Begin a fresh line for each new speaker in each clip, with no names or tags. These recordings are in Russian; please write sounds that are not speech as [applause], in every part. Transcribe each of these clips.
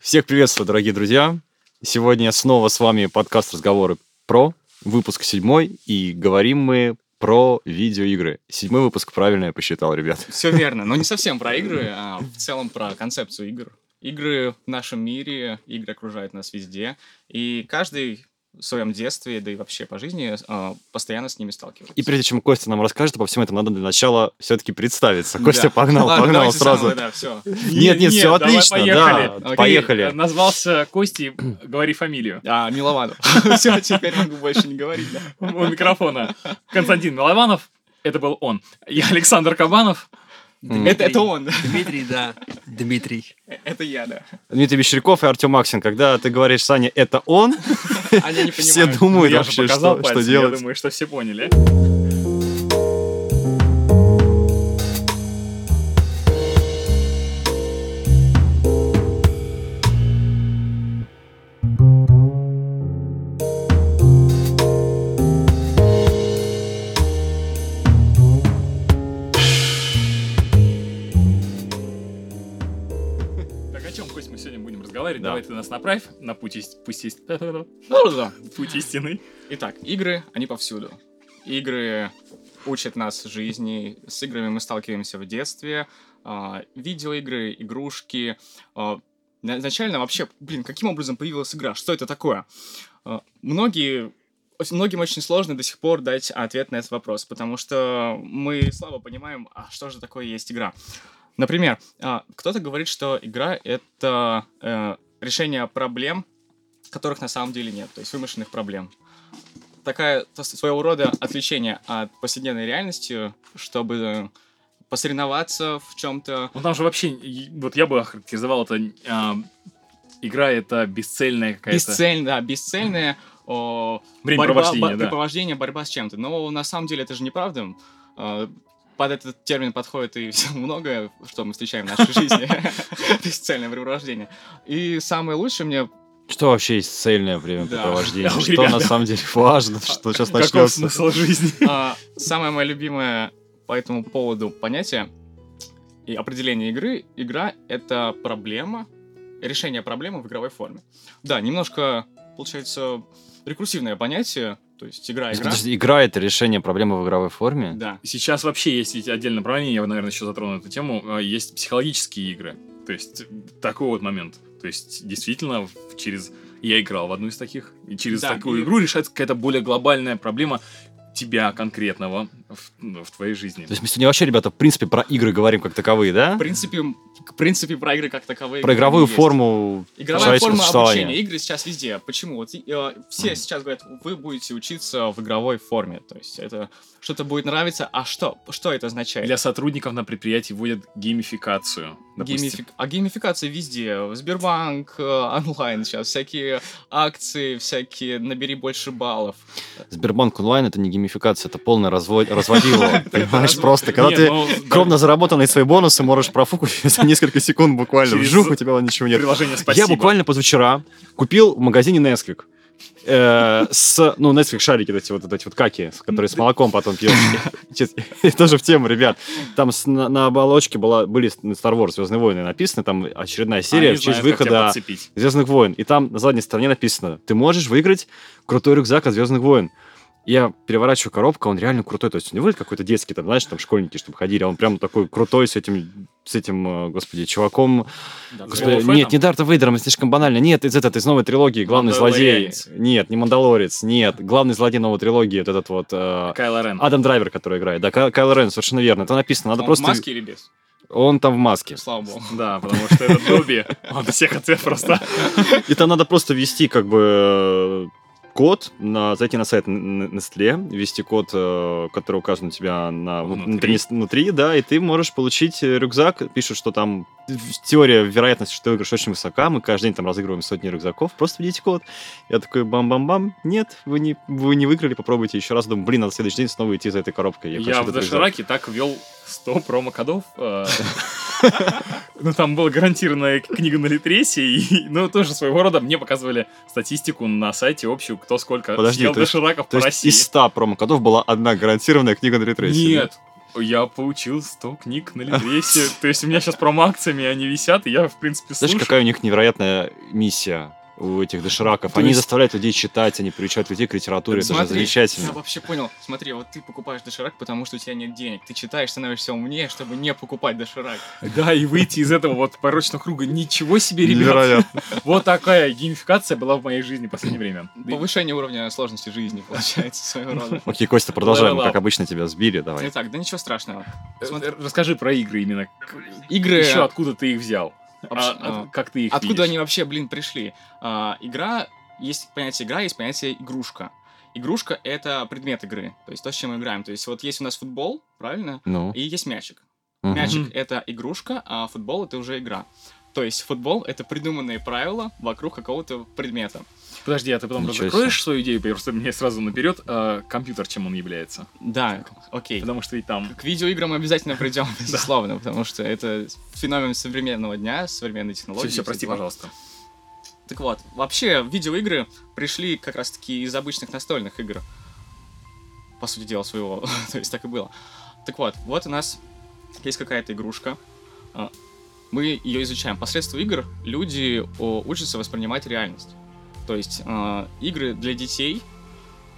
Всех приветствую, дорогие друзья. Сегодня снова с вами подкаст «Разговоры про», выпуск седьмой, и говорим мы про видеоигры. Седьмой выпуск правильно я посчитал, ребят.
Все верно, но не совсем про игры, а в целом про концепцию игр. Игры в нашем мире, игры окружают нас везде, и каждый в своем детстве, да и вообще по жизни, э, постоянно с ними сталкивается.
И прежде чем Костя нам расскажет обо всем этом, надо для начала все-таки представиться. Костя
Да.
погнал,
Ладно,
погнал сразу.
заново, да, все.
Нет, нет, все отлично,
поехали.
да,
Окей,
поехали.
Назвался Костей, [clears throat] говори фамилию.
А, Милованов. [laughs] Все, теперь могу больше не говорить.
У микрофона. Константин Милованов, это был он. Я Александр Кабанов.
Это, это он,
Дмитрий, да. Дмитрий.
это я, да.
Дмитрий Бещеряков и Артем Максин. Когда ты говоришь, Саня, это он, [laughs] все думают
же
вообще, что, делать.
Я думаю, что все поняли.
Да.
Давай ты нас направь на путь, ист- пусть есть...
Ну, [laughs]
путь истины.
Итак, игры, они повсюду. Игры учат нас жизни, с играми мы сталкиваемся в детстве, а, видеоигры, игрушки. а, на- Изначально вообще, блин, каким образом появилась игра? Что это такое? А, Многие Многим очень сложно до сих пор дать ответ на этот вопрос, потому что мы слабо понимаем, а что же такое есть игра. Например, кто-то говорит, что игра — это э, решение проблем, которых на самом деле нет, то есть вымышленных проблем. Такая своего рода отвлечение от повседневной реальности, чтобы посоревноваться в чем-то.
Ну там же вообще, вот я бы охарактеризовал это, а, игра это бесцельная какая-то...
Бесцельно, да, бесцельное о, борьба,
да.
времяпровождение, борьба с чем-то. Но на самом деле это же неправда. А, Под этот термин подходит и всё многое, что мы встречаем в нашей жизни. [laughs] Бесцельное времяпровождение. И самое лучшее мне
Что вообще есть цельное времяпрепровождение?
Да.
Что
Ребята.
на самом деле важно, что сейчас [laughs]
Каков
начнется?
смысл жизни?
А, самое мое любимое по этому поводу понятие и определение игры. Игра — это проблема, решение проблемы в игровой форме. Да, немножко, получается, рекурсивное понятие, то есть игра-игра.
Подожди, игра — это решение проблемы в игровой форме?
Да.
Сейчас вообще есть ведь отдельное направление, я, наверное, еще затрону эту тему, а, есть психологические игры. То есть такой вот момент. То есть действительно через... Я играл в одну из таких, и через
Да,
такую
и-
игру решается какая-то более глобальная проблема тебя конкретного в, ну, в твоей жизни.
То есть мы сегодня вообще, ребята, в принципе, про игры говорим как таковые, да?
В принципе, в принципе, про игры как таковые.
Про игровую
есть.
форму
Игровая форма обучения. Игры сейчас везде. Почему? Вот э, все сейчас говорят, вы будете учиться в игровой форме. То есть это что-то будет нравиться. А что? Что это означает?
Для сотрудников на предприятии вводят геймификацию.
Геймифик- А геймификация везде. Сбербанк, э, онлайн сейчас, всякие акции, всякие набери больше баллов.
Сбербанк онлайн это не геймификация, это полное развод... разводило. [laughs] Понимаешь,
развод.
просто. Когда
Нет,
ты
ну,
кровно заработанные свои бонусы можешь профукать [laughs] за несколько секунд буквально. Вжух, у тебя ничего нет.
Приложение
Я
спасибо.
буквально позавчера купил в магазине Nesquik. э, с, ну, Nesquik шарики, вот эти вот, эти вот каки, которые с молоком потом пьешь. [laughs] Тоже в тему, ребят. Там на, оболочке была, были Star Wars Звездные войны написано, там очередная серия в честь выхода. Звездных войн. И там на задней стороне написано: ты можешь выиграть крутой рюкзак от Звездных войн. Я переворачиваю коробку, он реально крутой. То есть он не выглядит какой-то детский, там, знаешь, там школьники, чтобы ходили, а он прям такой крутой с этим, с этим, э, господи, чуваком.
Да,
Господи, нет, не Дарта Вейдером, это слишком банально. Нет, из этой, из новой трилогии главный злодей. Нет, не Мандалорец, нет. Главный злодей новой трилогии, вот этот вот э,
Кайло Рен.
Адам Драйвер, который играет. Да, Кай- Кайло Рен, совершенно верно. Это написано. Надо
Он
просто...
в маске или без?
Он там в маске.
Слава богу.
Да, потому что это Добби. Он всех ответ просто. [laughs]
И там надо просто ввести как бы код, на, зайти на сайт Nestle, ввести код, э, который указан у тебя на,
Внутри.
внутри. да, и ты можешь получить э, рюкзак. Пишут, что там теория вероятности, что ты выиграешь, очень высока. Мы каждый день там разыгрываем сотни рюкзаков. Просто введите код. Я такой бам-бам-бам. Нет, вы не, вы не выиграли, попробуйте еще раз. Думаю, блин, в следующий день снова идти за этой коробкой.
Я
хочу
в. Дошираке так ввел 100 промокодов. [laughs] [laughs] Ну, там была гарантированная книга на Литресе, и, ну, тоже своего рода мне показывали статистику на сайте общую, кто сколько
Подожди,
съел дошираков по России.
из 100 промокодов была одна гарантированная книга на ретрейсе.
Нет, Я получил 100 книг на Литресе. [laughs] То есть у меня сейчас промакциями они висят, и я, в принципе,
Знаешь,
слушаю.
какая у них невероятная миссия у этих дошираков?
То
Они
есть-
заставляют людей читать, они приучают людей к литературе, это же
Смотри,
замечательно.
Я вообще понял. Смотри, вот ты покупаешь доширак, потому что у тебя нет денег. Ты читаешь, становишься умнее, чтобы не покупать доширак.
Да, и выйти из этого вот порочного круга. Ничего себе, ребят.
Невероятно.
Вот такая геймификация была в моей жизни в последнее время. [laughs]
Повышение уровня сложности жизни, получается, своего рода.
Окей, Костя, продолжаем. Как обычно тебя сбили, давай.
Итак, да ничего страшного. Смотри,
Э, Расскажи про игры именно.
Игры...
Еще откуда ты их взял?
Вообще,
А,
а,
от- как ты их
Откуда
видишь?
они вообще, блин, пришли? А, игра, есть понятие игра, есть понятие игрушка. Игрушка — это предмет игры, то есть то, с чем мы играем. То есть вот есть у нас футбол, правильно?
Ну.
И есть мячик. Мячик
Мгм.
— это игрушка, а футбол — это уже игра. То есть футбол — это придуманные правила вокруг какого-то предмета.
Подожди, а ты потом
Ничего
закроешь свою идею, просто мне сразу наперед а, компьютер, чем он является.
Да, окей.
Потому что ведь там...
К видеоиграм обязательно придем, [laughs] безусловно, потому что это феномен современного дня, современной технологии.
Все, все, прости, пожалуйста.
Так вот, вообще, видеоигры пришли как раз-таки из обычных настольных игр. По сути дела, своего. [laughs] То есть так и было. Так вот, вот у нас есть какая-то игрушка. Мы ее изучаем. Посредством игр люди учатся воспринимать реальность. То есть а, игры для детей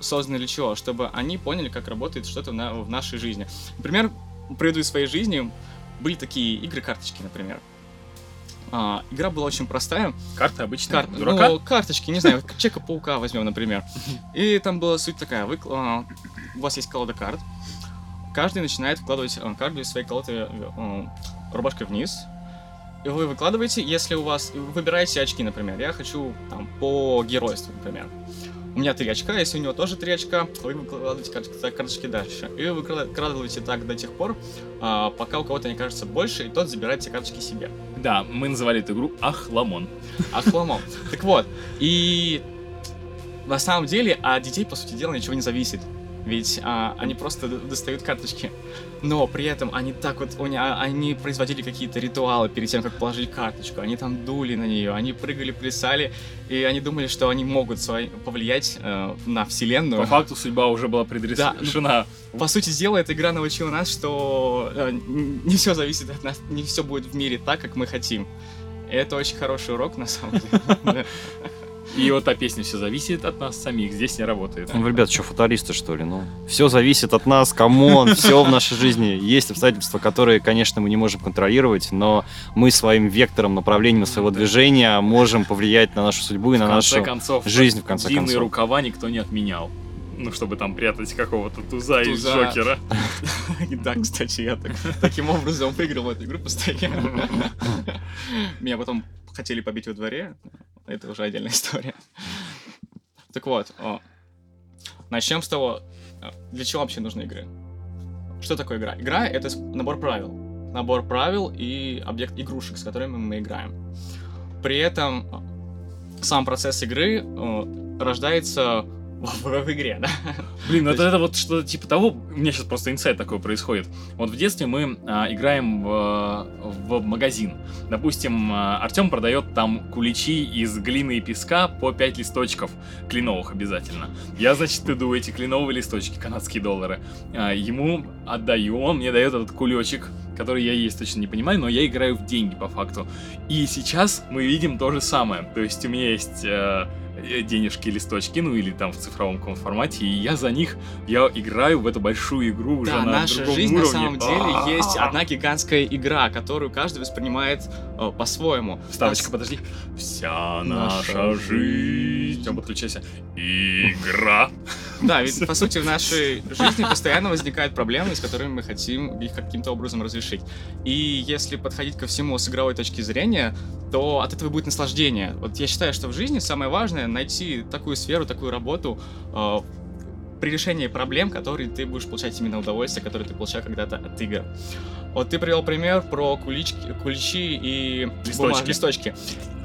созданы для чего? Чтобы они поняли, как работает что-то на- в нашей жизни. Например, приведу из своей жизни. Были такие игры-карточки, например. А, игра была очень простая.
Карта обычная.
Кар-
Дурака?
Ну, карточки, не знаю, вот Человека-паука возьмем, например. И там была суть такая, вы, а, у вас есть колода карт, каждый начинает вкладывать а, карты из своей колоды а, рубашкой вниз, вы выкладываете, если у вас, вы выбираете очки, например, я хочу там по геройству, например. У меня три очка, если у него тоже три очка, вы выкладываете кар- карточки дальше. И вы выкладываете так до тех пор, а, пока у кого-то не кажется больше, и тот забирает эти карточки себе.
Да, мы называли эту игру Ахламон.
Ахламон. Так вот, и на самом деле от детей, по сути дела, ничего не зависит. Ведь а, они просто достают карточки. Но при этом они так вот, они, а, они производили какие-то ритуалы перед тем, как положить карточку. Они там дули на нее, они прыгали, плясали, и они думали, что они могут свои- повлиять э, на вселенную.
По факту судьба уже была предрешена.
По сути дела, эта игра научила нас, что э, не все зависит от нас, не все будет в мире так, как мы хотим. И это очень хороший урок, на самом деле. [laughs]
И вот та песня «Все зависит от нас самих» здесь не работает.
Ну, ребят, что, футуристы, что ли? Ну, все зависит от нас, come on, [laughs] все в нашей жизни. Есть обстоятельства, которые, конечно, мы не можем контролировать, но мы своим вектором, направлением своего
Да.
движения можем повлиять на нашу судьбу и
В
на нашу
концов,
жизнь, в конце
длинные
концов.
рукава никто не отменял. Ну, чтобы там прятать какого-то туза, из
Туза.
Джокера. [laughs]
Да, кстати, я так- таким образом выиграл в эту игру постоянно. [laughs] Меня потом хотели побить во дворе. Это уже отдельная [laughs] история. Так вот, о, начнем с того, для чего вообще нужны игры? Что такое игра? Игра — это набор правил. Набор правил и объект игрушек, с которыми мы играем. При этом сам процесс игры рождается в, в игре, да?
Блин, ну
То
это, это вот что-то типа того, у меня сейчас просто инсайт такой происходит. Вот в детстве мы а, играем в, в магазин. Допустим, а, Артем продает там куличи из глины и песка по 5 листочков, кленовых обязательно. Я, значит, иду эти кленовые листочки, канадские доллары, а, ему отдаю, он мне дает этот кулечек, который я есть точно не понимаю, но я играю в деньги по факту. И сейчас мы видим то же самое. То есть у меня есть э, денежки, листочки, ну или там в цифровом формате, и я за них, я играю в эту большую игру уже
Да,
на
наша жизнь
уровне.
на самом деле есть одна гигантская игра, которую каждый воспринимает э, по-своему.
Вставочка,
Нас-
подожди. Вся
Наша
наша жизнь. Все, подключайся. Игра.
Да, ведь по сути в нашей жизни постоянно возникают проблемы, с которыми мы хотим их каким-то образом разрешить. И если подходить ко всему с игровой точки зрения, то от этого будет наслаждение. Вот я считаю, что в жизни самое важное найти такую сферу, такую работу э, при решении проблем, которые ты будешь получать именно удовольствие, которое ты получал когда-то от игр. Вот ты привел пример про кулички, куличи и
Листочки.
бумаг- листочки.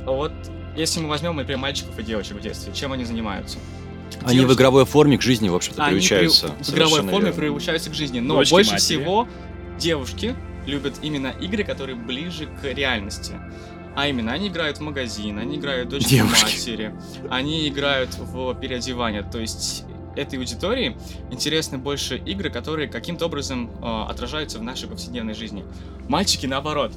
Вот если мы возьмем, например, мальчиков и девочек в детстве, чем они занимаются?
Они в игровой форме к жизни, в общем-то,
они
приучаются.
при- в игровой форме
верно.
приучаются к жизни. Но
Дочки
больше
матери.
всего девушки любят именно игры, которые ближе к реальности. А именно, они играют в магазин, они играют в дочки
Девушки.
матери, они играют в переодевание. То есть этой аудитории интересны больше игры, которые каким-то образом э, отражаются в нашей повседневной жизни. Мальчики, наоборот,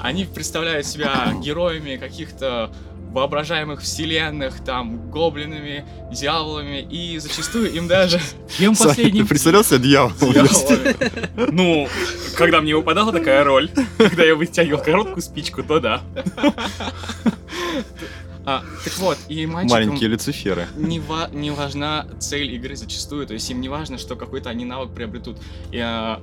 они представляют себя [coughs] героями каких-то воображаемых вселенных, там, гоблинами, дьяволами, и зачастую им даже...
Кем последним...
ты представлял себе?
Дьяволами.
Ну, когда мне выпадала такая роль, когда я вытягивал короткую спичку, то да.
А, так вот, и мальчикам
Маленькие Люциферы.
не, ва- не важна цель игры зачастую, то есть им не важно, что какой-то они навык приобретут. И, а,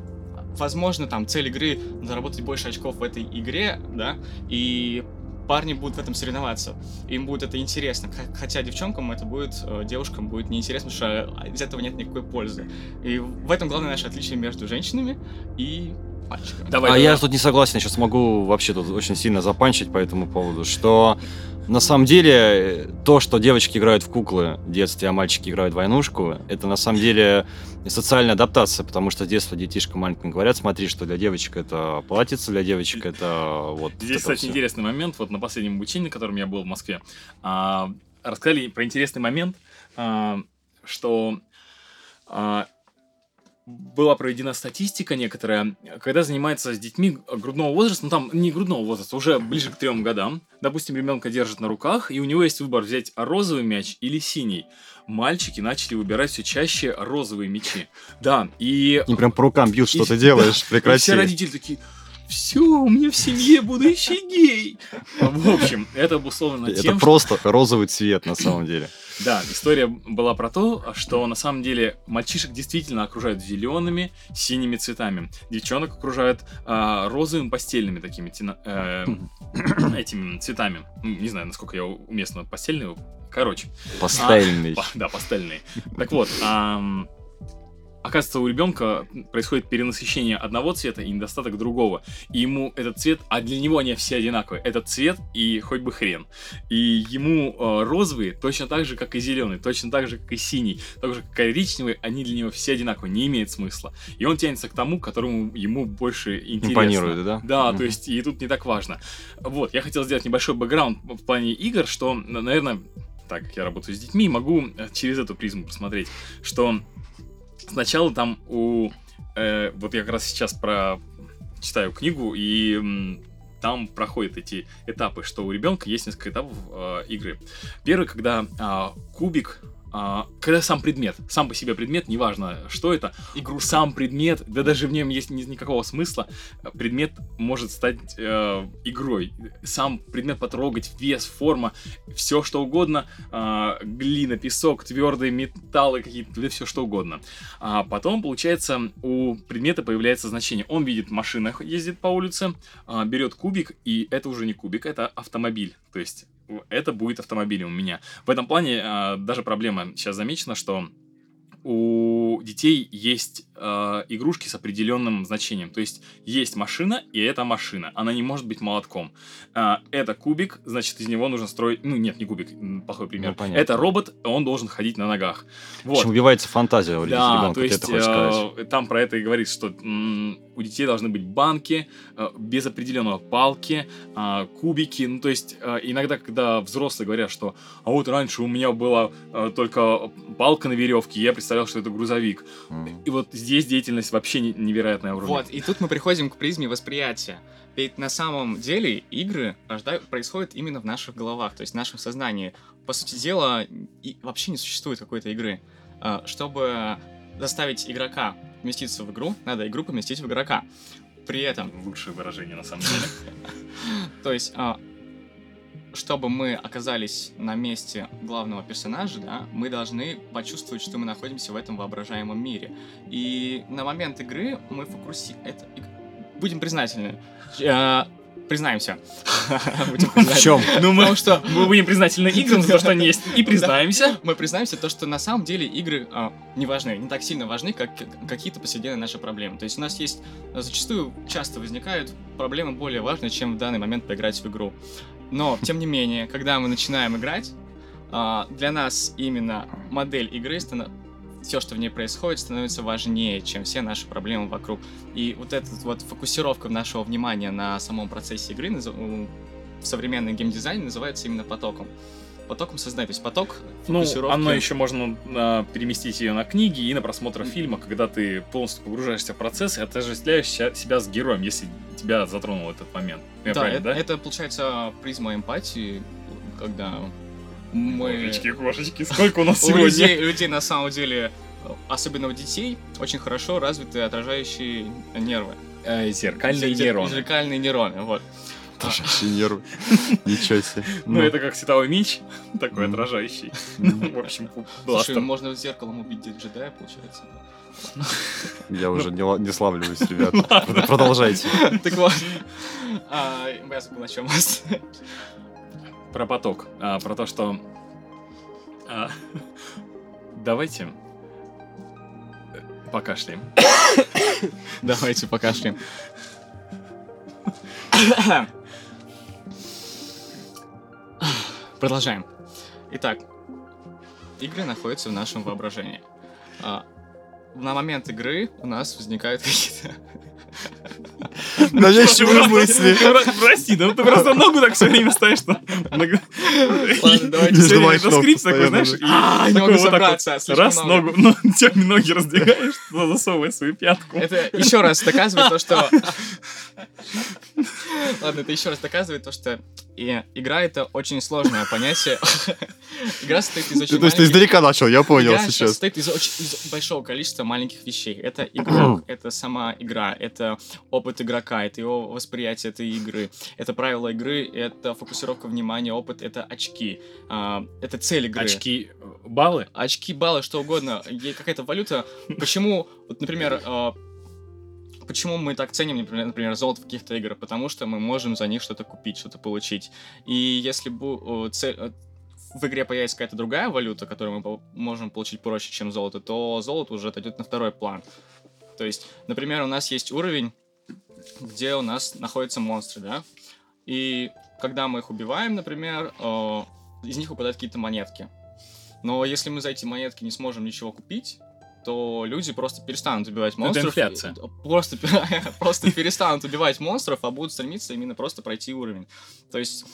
возможно, там цель игры заработать больше очков в этой игре, да, и парни будут в этом соревноваться. Им будет это интересно. Хотя девчонкам это будет, э, девушкам будет неинтересно, потому что из этого нет никакой пользы. И в этом главное наше отличие между женщинами и мальчиками.
Давай,
а
давай.
я тут не согласен, сейчас могу вообще тут очень сильно запанчить по этому поводу, что на самом деле то, что девочки играют в куклы в детстве, а мальчики играют в войнушку, это на самом деле социальная адаптация, потому что с детства детишкам маленьким говорят, смотри, что для девочек это платьице, для девочек это вот
Здесь,
это
кстати, интересный момент. Вот на последнем обучении, на котором я был в Москве, а, рассказали про интересный момент, а, что а, была проведена статистика некоторая, когда занимается с детьми грудного возраста, ну там не грудного возраста, уже ближе к трем годам. Допустим, ребенка держат на руках, и у него есть выбор взять розовый мяч или синий. Мальчики начали выбирать все чаще розовые мячи. Да, и
Они прям по рукам бьют, что
И-
ты делаешь,
и
прекрати.
все родители такие, все, у меня в семье будущий гей. В общем, это обусловлено
Это
тем, что...
просто розовый цвет на самом деле.
Да, история была про то, что на самом деле мальчишек действительно окружают зелеными, синими цветами. Девчонок окружают а, розовыми постельными такими э, [coughs] этими цветами. Ну, Не знаю, насколько я уместно постельные. Короче.
Пастельный.
Па- [laughs] Да, пастельные. Так вот, ам, оказывается, у ребенка происходит перенасыщение одного цвета и недостаток другого. И ему этот цвет, а для него они все одинаковые. Этот цвет и хоть бы хрен. И ему э, розовые точно так же, как и зеленый, точно так же, как и синий, так же, как и коричневый, они для него все одинаковые, не имеет смысла. И он тянется к тому, которому ему больше интересно.
Импонирует, да?
Да,
Мгм.
то есть и тут не так важно. Вот, я хотел сделать небольшой бэкграунд в плане игр, что, наверное, так как я работаю с детьми, могу э, через эту призму посмотреть, что сначала там у... э, вот я как раз сейчас про читаю книгу, и там проходят эти этапы, что у ребенка есть несколько этапов э, игры. Первый, когда а, кубик, когда сам предмет, сам по себе предмет, неважно, что это, игру сам предмет, да даже в нем есть ни- никакого смысла, э, предмет может стать э, игрой. Сам предмет потрогать, вес, форма, все что угодно, а, глина, песок, твердые металлы какие-то, да все что угодно. А потом, получается, у предмета появляется значение. Он видит машина ездит по улице, а, берет кубик, и это уже не кубик, это автомобиль. То есть это будет автомобилем у меня. В этом плане а, даже проблема сейчас замечена, что у детей есть э, игрушки с определенным значением. То есть есть машина, и это машина. Она не может быть молотком. А, это кубик, значит, из него нужно строить... Ну, нет, не кубик, плохой пример.
Ну, понятно.
это робот, он должен ходить на ногах.
В
Вот.
общем, убивается фантазия у
Да,
ребенка,
то есть э, там про это и говорит, что м, у детей должны быть банки, э, без определенного палки, а, кубики. Ну, то есть э, иногда, когда взрослые говорят, что а вот раньше у меня была э, только палка на веревке, я представлял, что это грузовик.
М.
И вот здесь деятельность вообще не- невероятная уровня.
Вот, и тут мы приходим к призме восприятия. Ведь на самом деле игры рождают, происходят именно в наших головах, то есть в нашем сознании. По сути дела, и вообще не существует какой-то игры. Чтобы заставить игрока вместиться в игру, надо игру поместить в игрока. При этом
Лучшее выражение, на самом деле. [laughs]
То есть, а, чтобы мы оказались на месте главного персонажа, да, мы должны почувствовать, что мы находимся в этом воображаемом мире. И на момент игры мы фокуси... Это... Будем признательны. Признаемся. [laughs]
В чем?
Ну, мы,
что
мы будем признательны играм за то, что они есть, и [laughs] признаемся.
мы признаемся то, что на самом деле игры а, не важны, не так сильно важны, как какие-то повседневные наши проблемы. То есть у нас есть зачастую часто возникают проблемы более важные, чем в данный момент поиграть в игру. Но, тем не менее, когда мы начинаем играть, а, для нас именно модель игры все, что в ней происходит, становится важнее, чем все наши проблемы вокруг. И вот эта вот фокусировка нашего внимания на самом процессе игры в современном геймдизайне называется именно потоком. потоком сознания. То есть поток
Ну,
фокусировки-
оно еще можно а, переместить ее на книги и на просмотр фильма, когда ты полностью погружаешься в процесс и отождествляешь себя с героем, если тебя затронул этот момент. Я
Да, это,
да?
это получается призма эмпатии, когда мы...
Кошечки, кошечки, сколько у нас
У
сегодня?
людей, людей на самом деле, особенно у детей, очень хорошо развиты отражающие нервы.
Э, Зеркальные
Зер-
нейроны.
Зеркальные нейроны, вот.
Отражающие нервы. [laughs] Ничего себе.
Ну, это как световой меч, [laughs] такой
Мгм.
отражающий. В общем,
Слушай, можно зеркалом убить джедая, получается.
Я уже не, ла- не славливаюсь, [laughs] ребят. Продолжайте.
Так вот. А, Я забыл, о чем вас.
Про поток. А, про то, что... а, [laughs] давайте э, покашляем. [coughs]
Давайте покашляем. [coughs] Продолжаем. Итак, игры находятся в нашем воображении. А, на момент игры у нас возникают [laughs] какие-то...
Навязчивые мысли.
Прости, да ты просто ногу так все время ставишь, что...
Ладно, давайте.
Время
моих
это скрипт такой, знаешь,
А, не могу
вот так
собраться,
Раз, ногу, ну, [laughs] темные ноги раздвигаешь, [laughs] засовывай свою пятку.
Это еще раз доказывает то, что... Ладно, это еще раз доказывает то, что и игра это очень сложное понятие. [laughs] Игра состоит из очень
То есть ты
маленьких-
издалека начал, я понял
Игра
сейчас.
состоит из, очень, большого количества маленьких вещей. Это игрок, это сама игра, это опыт игрока, это его восприятие этой игры, это правила игры, это фокусировка внимания, опыт, это очки, а, это цель игры.
Очки, э, баллы?
Очки, баллы, что угодно. Какая-то валюта. Почему, вот, например, а, Почему мы так ценим, например, например, золото в каких-то играх? Потому что мы можем за них что-то купить, что-то получить. И если бу- э, в игре появится какая-то другая валюта, которую мы можем получить проще, чем золото, то золото уже отойдет на второй план. То есть, например, у нас есть уровень, где у нас находятся монстры, да? И когда мы их убиваем, например, из них выпадают какие-то монетки. Но если мы за эти монетки не сможем ничего купить, то люди просто перестанут убивать монстров.
инфляция.
Просто, [laughs] просто перестанут убивать монстров, а будут стремиться именно просто пройти уровень. То есть...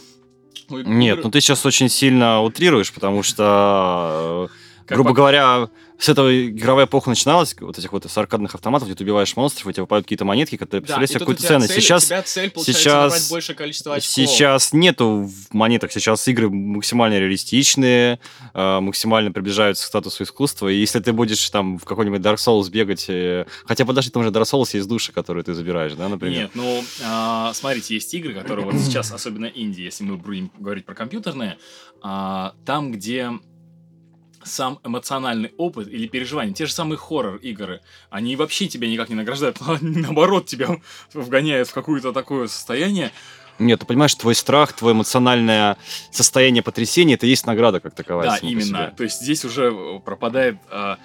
Нет, ну ты сейчас очень сильно утрируешь, потому что,
Как
грубо
по-
говоря, с этого игровая эпоха начиналась, вот этих вот с аркадных автоматов, где ты убиваешь монстров, и тебе выпадают какие-то монетки, которые
Да,
представляют
и
себе какую-то ценность.
цель-
Сейчас
у тебя цель,
сейчас-
набрать большее количество очков.
Сейчас нету в монетах, сейчас игры максимально реалистичные, э, максимально приближаются к статусу искусства, и если ты будешь там в какой-нибудь Dark Souls бегать, э, хотя подожди, там же Dark Souls есть души, которые ты забираешь, да, например?
Нет, ну, а, смотрите, есть игры, которые вот сейчас, [clears throat] особенно инди, если мы будем говорить про компьютерные, а, там, где сам эмоциональный опыт или переживания, те же самые хоррор-игры, они вообще тебя никак не награждают, наоборот тебя вгоняют в какое-то такое состояние.
Нет, ты понимаешь, твой страх, твое эмоциональное состояние потрясения, это и есть награда как таковая.
Да, именно. То есть здесь уже э, пропадает а,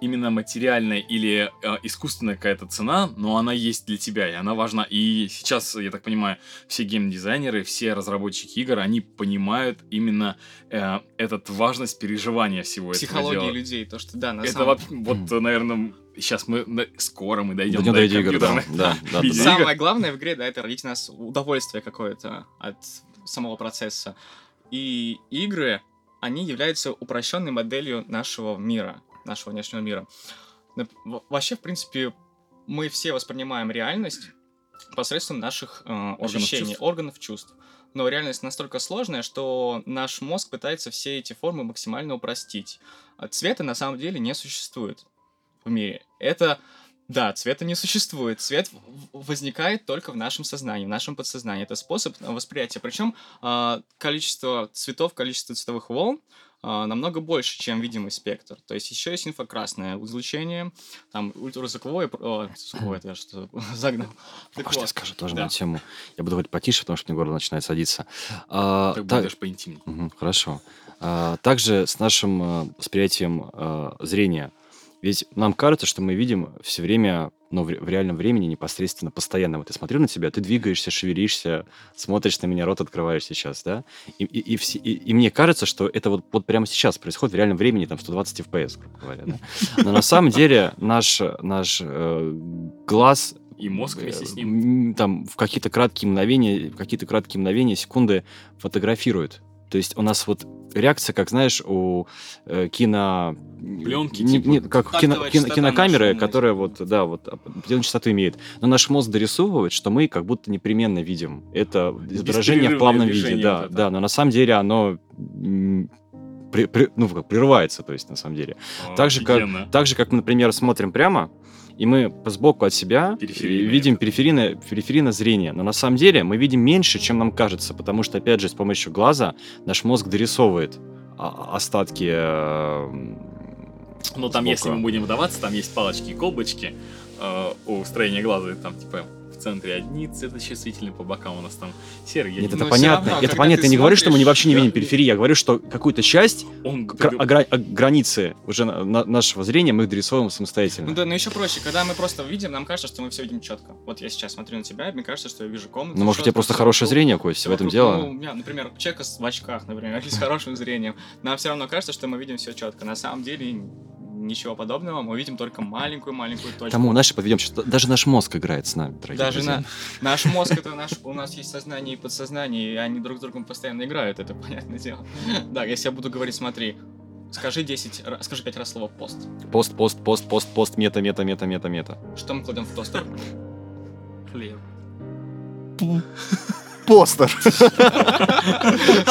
именно материальная или а, искусственная какая-то цена, но она есть для тебя, и она важна. И сейчас, я так понимаю, все геймдизайнеры, все разработчики игр, они понимают именно э, этот важность переживания всего этого
Психология
дела.
людей, то, что да, на
Это
самом
вообще- вот, наверное, сейчас мы скоро мы дойдем
Дойдем
до
да,
компьютерных.
да, да, да, да.
Самое главное в игре, да, это родить у нас удовольствие какое-то от самого процесса. И игры, они являются упрощенной моделью нашего мира, нашего внешнего мира. Вообще, в принципе, мы все воспринимаем реальность посредством наших э, ощущений,
чувств.
органов чувств. Но реальность настолько сложная, что наш мозг пытается все эти формы максимально упростить. А цвета на самом деле не существует в мире. Это да, цвета не существует. Цвет возникает только в нашем сознании, в нашем подсознании. Это способ восприятия. Причем а, количество цветов, количество цветовых волн намного больше, чем видимый спектр. То есть еще есть инфракрасное излучение, там ультразвуковое, пр- о, звуковое, это я что [laughs] загнал. Так
Может, я
вот.
скажу тоже
Да.
на тему. Я буду говорить потише, потому что мне горло начинает садиться. А,
Так
так-
будешь поинтимнее.
Мгм, Хорошо. А, Также с нашим э, восприятием э, зрения. Ведь нам кажется, что мы видим все время, ну, в в реальном времени, непосредственно, постоянно. Вот я смотрю на тебя, ты двигаешься, шевелишься, смотришь на меня, рот открываешь сейчас, да? И, и, и, все- и- и мне кажется, что это вот, вот прямо сейчас происходит в реальном времени, там, 120 FPS, грубо говоря, да? Но на самом деле наш, наш э, глаз
И мозг вместе с ним.
м, там в какие-то краткие мгновения, в какие-то краткие мгновения, секунды фотографирует. То есть у нас вот реакция, как знаешь, у э, кино...
Пленки,
не-
типа.
не- как
Тактовая
кино, кино- кинокамеры, которая вот, да, вот определенную частоту имеет. Но наш мозг дорисовывает, что мы как будто непременно видим это изображение в плавном виде. Да,
это.
да, но на самом деле оно при- при- ну, как, прерывается, то есть, на самом деле.
О,
Так же, как, так же, как мы, например, смотрим прямо, и мы сбоку от себя
Периферийное
видим периферийное, периферийное зрение. Но на самом деле мы видим меньше, чем нам кажется, потому что, опять же, с помощью глаза наш мозг дорисовывает а- остатки... э,
Ну, там,
сбоку.
если мы будем вдаваться, там есть палочки и колбочки э, у строения глаза, там, типа, центре одни цветочувствительные, по бокам у нас там серые.
Нет,
не
это
Но всё
понятно.
равно,
это
когда
понятно. Я не говорю, что мы не вообще не видим периферии. Я говорю, что какую-то часть
Он
гра- о- границы уже на- на- нашего зрения мы их дорисовываем самостоятельно.
Ну да, но еще проще, когда мы просто видим, нам кажется, что мы все видим четко. Вот я сейчас смотрю на тебя, мне кажется, что я вижу комнату.
Ну, может, у тебя просто хорошее зрение,
Всё
в этом
вокруг.
дело.
Ну, у меня, например, человека в очках, например, [laughs] или с хорошим зрением. Нам все равно кажется, что мы видим все четко. На самом деле ничего подобного, мы видим только маленькую-маленькую точку.
Тому дальше подведем. сейчас. Даже наш мозг играет с нами, дорогие
Даже
друзья.
на, наш [laughs] мозг, это наш, у нас есть сознание и подсознание, и они друг с другом постоянно играют, это [laughs] понятное дело. Да, если я буду говорить, смотри, скажи 10, ра- скажи 5 раз слово пост.
Пост, пост, пост, пост, пост, мета, мета, мета, мета, мета.
Что мы кладем в тостер?
Хлеб.
Постер.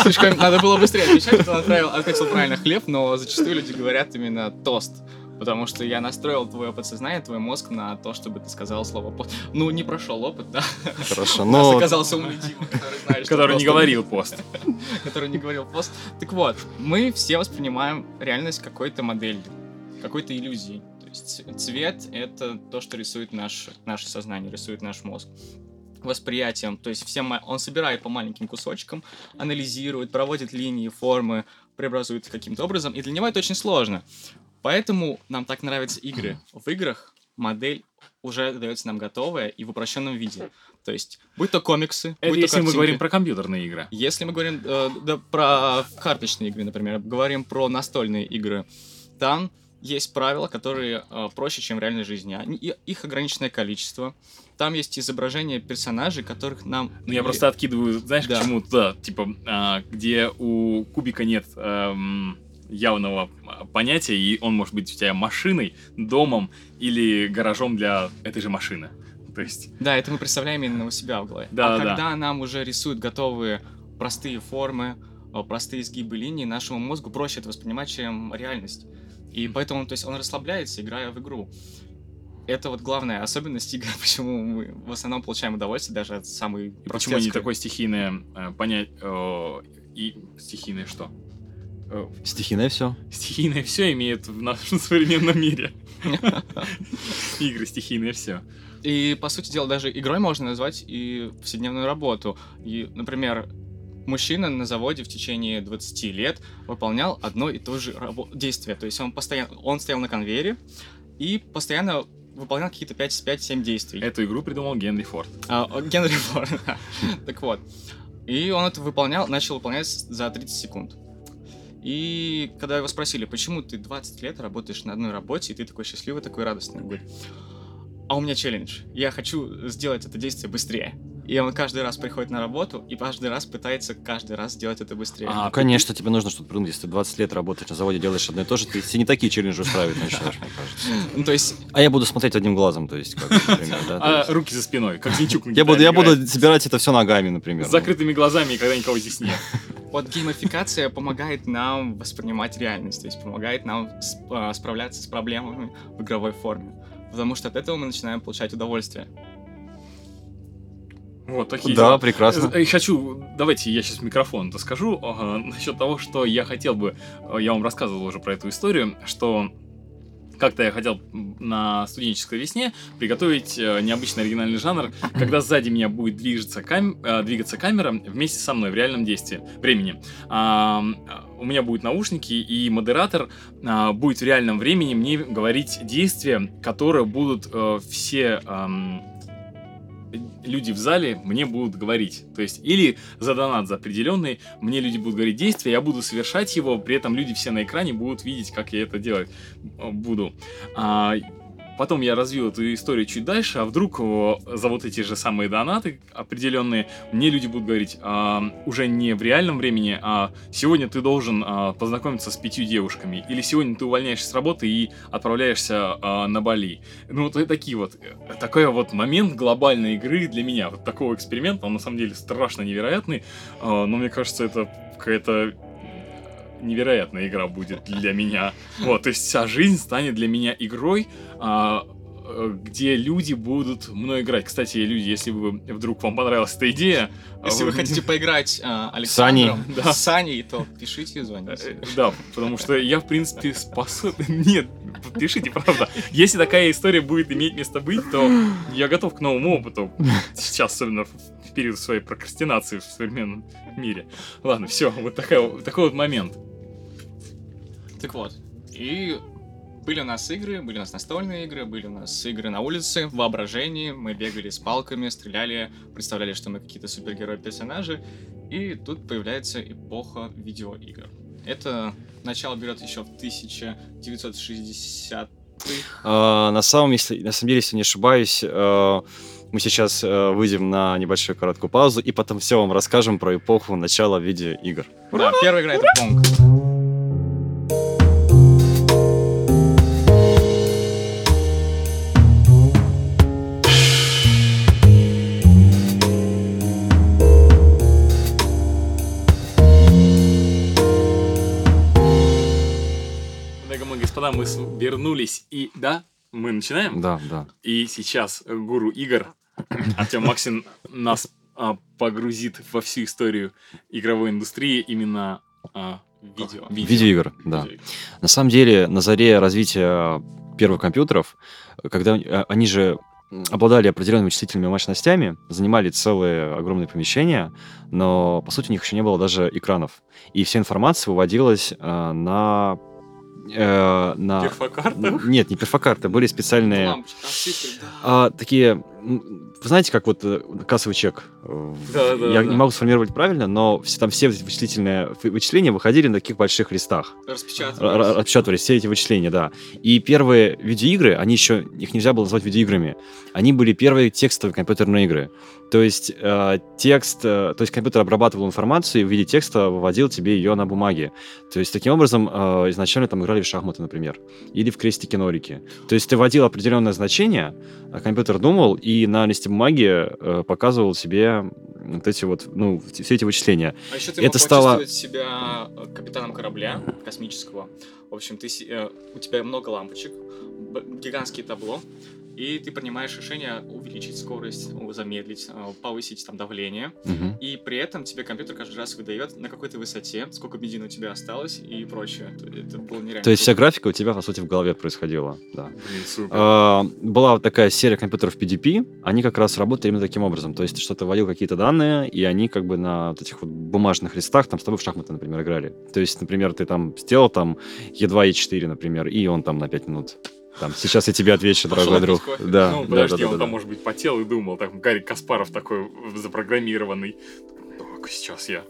Слишком надо было быстрее отвечать, он отправил, ответил правильно хлеб, но зачастую люди говорят именно тост. Потому что я настроил твое подсознание, твой мозг на то, чтобы ты сказал слово пост. Ну, не прошел опыт, да?
Хорошо,
У нас
но...
оказался умный Дима, который знает, что
который не говорил пост.
который не говорил пост. Так вот, мы все воспринимаем реальность какой-то моделью, какой-то иллюзией. То есть цвет — это то, что рисует наш, наше сознание, рисует наш мозг восприятием, то есть все ма- он собирает по маленьким кусочкам, анализирует, проводит линии, формы, преобразует каким-то образом, и для него это очень сложно. Поэтому нам так нравятся игры. В играх модель уже дается нам готовая и в упрощенном виде. То есть, будь то комиксы,
Это
будь то
если мы
картинки.
говорим про компьютерные игры.
Если мы говорим э, да, про карточные игры, например, говорим про настольные игры, там есть правила, которые э, проще, чем в реальной жизни. Они, их ограниченное количество. Там есть изображения персонажей, которых нам...
Ну, я просто откидываю, знаешь,
Да.
к чему туда, типа, а, где у кубика нет эм, явного а, понятия, и он может быть у тебя машиной, домом или гаражом для этой же машины. То есть,
Да, это мы представляем именно у себя в голове.
Да,
а
да.
когда нам уже рисуют готовые простые формы, э, простые изгибы линий, нашему мозгу проще это воспринимать, чем реальность. И поэтому, то есть, он расслабляется, играя в игру. Это вот главная особенность игры, [laughs] почему мы в основном получаем удовольствие даже от самой
и почему не
простецкой.
такое стихийное э, понять э, и стихийное что? Э,
Стихийное все.
стихийное все имеет в нашем [laughs] современном мире. [laughs] Игры стихийное все.
И, по сути дела, даже игрой можно назвать и повседневную работу. И, например, мужчина на заводе в течение 20 лет выполнял одно и то же рабо- действие. То есть он постоянно, он стоял на конвейере и постоянно выполнял какие-то 5-7 действий.
Эту игру придумал Генри Форд.
А, Генри Форд, [laughs] да. Так вот. И он это выполнял, начал выполнять за 30 секунд. И когда его спросили, почему ты 20 лет работаешь на одной работе, и ты такой счастливый, такой радостный, он говорит, а у меня челлендж. Я хочу сделать это действие быстрее. И он каждый раз приходит на работу и каждый раз пытается каждый раз сделать это быстрее.
А,
Ну, конечно, тебе нужно что-то придумать. Если ты 20 лет работаешь на заводе, делаешь одно и то же, ты себе не такие челленджи устраивать начинаешь, мне кажется.
Ну, то есть,
А я буду смотреть одним глазом, то есть, как, например, [laughs] да.
А
есть.
руки за спиной, как Зинчук
Я буду, я буду собирать это все ногами, например.
С закрытыми глазами, и когда никого здесь нет.
вот геймификация помогает нам воспринимать реальность, то есть помогает нам а, справляться с проблемами в игровой форме. Потому что от этого мы начинаем получать удовольствие.
Вот такие
Да, прекрасно.
Э, Хочу, давайте я сейчас микрофон скажу э, насчет того, что я хотел бы, э, я вам рассказывал уже про эту историю, что как-то я хотел на студенческой весне приготовить э, необычный оригинальный жанр, [laughs] когда сзади меня будет движется кам- двигаться камера вместе со мной в реальном действии, времени. А, у меня будут наушники, и модератор а, будет в реальном времени мне говорить действия, которые будут э, все ам, люди в зале мне будут говорить. То есть, или за донат за определенный, мне люди будут говорить действия, я буду совершать его, при этом люди все на экране будут видеть, как я это делать э, буду. А, потом я развил эту историю чуть дальше, а вдруг о, за вот эти же самые донаты определенные мне люди будут говорить а, уже не в реальном времени, а сегодня ты должен а, познакомиться с пятью девушками, или сегодня ты увольняешься с работы и отправляешься а, на Бали. Ну, вот такие вот, э, такой вот момент глобальной игры для меня, вот такого эксперимента, он на самом деле страшно невероятный, а, но мне кажется, это какая-то невероятная игра будет для меня. Вот, то есть вся жизнь станет для меня игрой, а, э, где люди будут мной играть. Кстати, люди, если вы вдруг вам понравилась эта идея... а
Если вы хотите поиграть а,
Саней.
Александром,
Да.
с Саней, то пишите и звоните.
Э, Да, потому что я, в принципе, способен... [laughs] Нет, пишите, правда. Если такая история будет иметь место быть, то я готов к новому опыту. Сейчас, особенно в период своей прокрастинации в современном мире. Ладно, все, вот такая, такой вот момент.
Так вот, и были у нас игры, были у нас настольные игры, были у нас игры на улице, в воображении, мы бегали с палками, стреляли, представляли, что мы какие-то супергерои-персонажи, и тут появляется эпоха видеоигр. Это начало берет еще в 1960
А, на, самом, если, на самом деле, если не ошибаюсь, э, мы сейчас э, выйдем на небольшую короткую паузу и потом все вам расскажем про эпоху начала видеоигр.
Да, первая игра это Понг.
Господа, мы вернулись и... Да, мы начинаем?
Да, да.
И сейчас гуру игр [coughs] Артем Максин нас а, погрузит во всю историю игровой индустрии именно а, видео.
Видеоигр, да.
Видеоигр.
На самом деле, на заре развития первых компьютеров, когда они же обладали определенными вычислительными мощностями, занимали целые огромные помещения, но, по сути, у них еще не было даже экранов. И вся информация выводилась э, на... э, на...
Перфокартах?
Нет, не перфокарты, были специальные...
Лампочка, а
такие, знаете, как вот э, кассовый чек? э,
Да, да,
Я
да.
не могу сформировать правильно, но все, там все вычислительные вы- вычисления выходили на таких больших листах.
Распечатывались.
р- Отпечатывались все эти вычисления, да. И первые видеоигры, они еще, их нельзя было назвать видеоиграми, они были первые текстовые компьютерные игры. То есть э, текст, э, то есть компьютер обрабатывал информацию и в виде текста выводил тебе ее на бумаге. То есть таким образом э, изначально там играли в шахматы, например, или в крестики-норики. То есть ты вводил определенное значение, а компьютер думал и на листе бумаги э, показывал себе вот эти вот, ну, все эти вычисления.
А еще ты
Это стало-
себя э, капитаном корабля космического. В общем, ты, э, у тебя много лампочек, гигантские табло, и ты принимаешь решение увеличить скорость, замедлить, э, повысить там давление.
Мгм.
И при этом тебе компьютер каждый раз выдает на какой то высоте, сколько бензина у тебя осталось и прочее. То- Это было нереально.
То есть вся графика у тебя, по сути, в голове происходила, да.
Блин, супер.
А, была вот такая серия компьютеров PDP, они как раз работали именно таким образом. То есть ты что-то вводил какие-то данные, и они как бы на вот этих вот бумажных листах там с тобой в шахматы, например, играли. То есть, например, ты там сделал там Е2, Е4, например, и он там на 5 минут. Там, сейчас я тебе отвечу,
Пошел
дорогой друг.
кофе.
Да,
ну,
да,
подожди,
да, да,
он
да,
там,
да.
может быть, потел и думал, так, Гарри Каспаров такой запрограммированный. Так, сейчас я...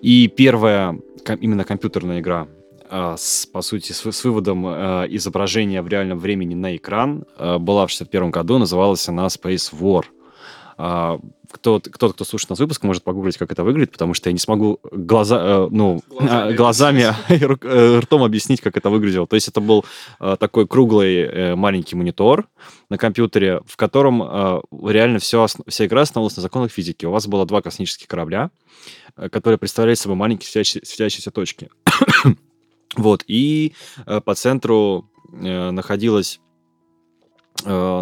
И первая именно компьютерная игра а, с, по сути, с, с выводом а, изображения в реальном времени на экран а, была в 61 году, называлась она Space War. Кто, кто-то, кто слушает нас выпуск, может погуглить, как это выглядит, потому что я не смогу глаза, э, ну,
Глазами [laughs]
глазами и рук- э, ртом объяснить, как это выглядело. То есть это был а, такой круглый э, маленький монитор на компьютере, в котором а, реально все, вся игра основывалась на законах физики. У вас было два космических корабля, э, которые представляли собой маленькие светящиеся, светящиеся точки. [coughs] вот, и э, по центру э, находилась э,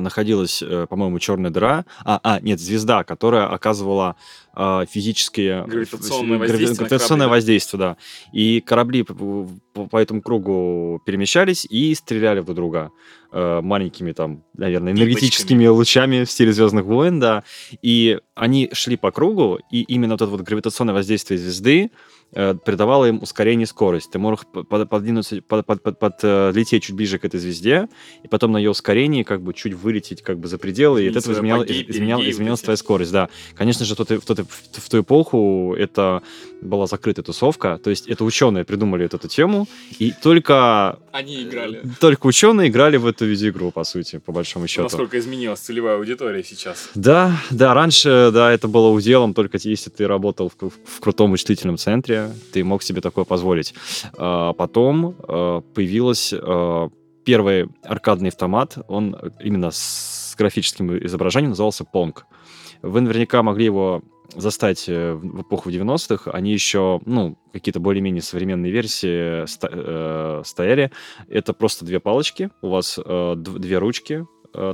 находилась, э, по-моему, черная дыра. А, а, нет, звезда, которая оказывала э, физические...
Гравитационное
грави-
воздействие
Гравитационное
корабли, да?
воздействие, да. И корабли по, по- этому кругу перемещались и стреляли друг друга э, маленькими там, наверное, энергетическими лучами в стиле Звездных войн, да. И они шли по кругу, и именно вот это вот гравитационное воздействие звезды э, придавало им ускорение и скорость. Ты мог подвинуться, под, под, под- подлететь чуть ближе к этой звезде, и потом на ее ускорении как бы чуть вылететь как бы за пределы, и от
Изменить
этого
свои
изменял,
апогеи,
изменял-
перигеи,
изменялась твоя скорость, да. Конечно же, в, тот- в, тот- в, в ту эпоху это была закрытая тусовка, то есть это ученые придумали вот эту тему, и только
Они играли.
Только ученые играли в эту видеоигру, по сути, по большому счету.
Насколько изменилась целевая аудитория сейчас.
Да, да, раньше, да, это было уделом только если ты работал в, в крутом вычислительном центре, ты мог себе такое позволить. А, потом а, появилась а, первый аркадный автомат, он именно с графическим изображением назывался Pong. Вы наверняка могли его застать э, в эпоху 90-х, они еще, ну, какие-то более-менее современные версии ста- э, стояли. Это просто две палочки, у вас э, две ручки, э,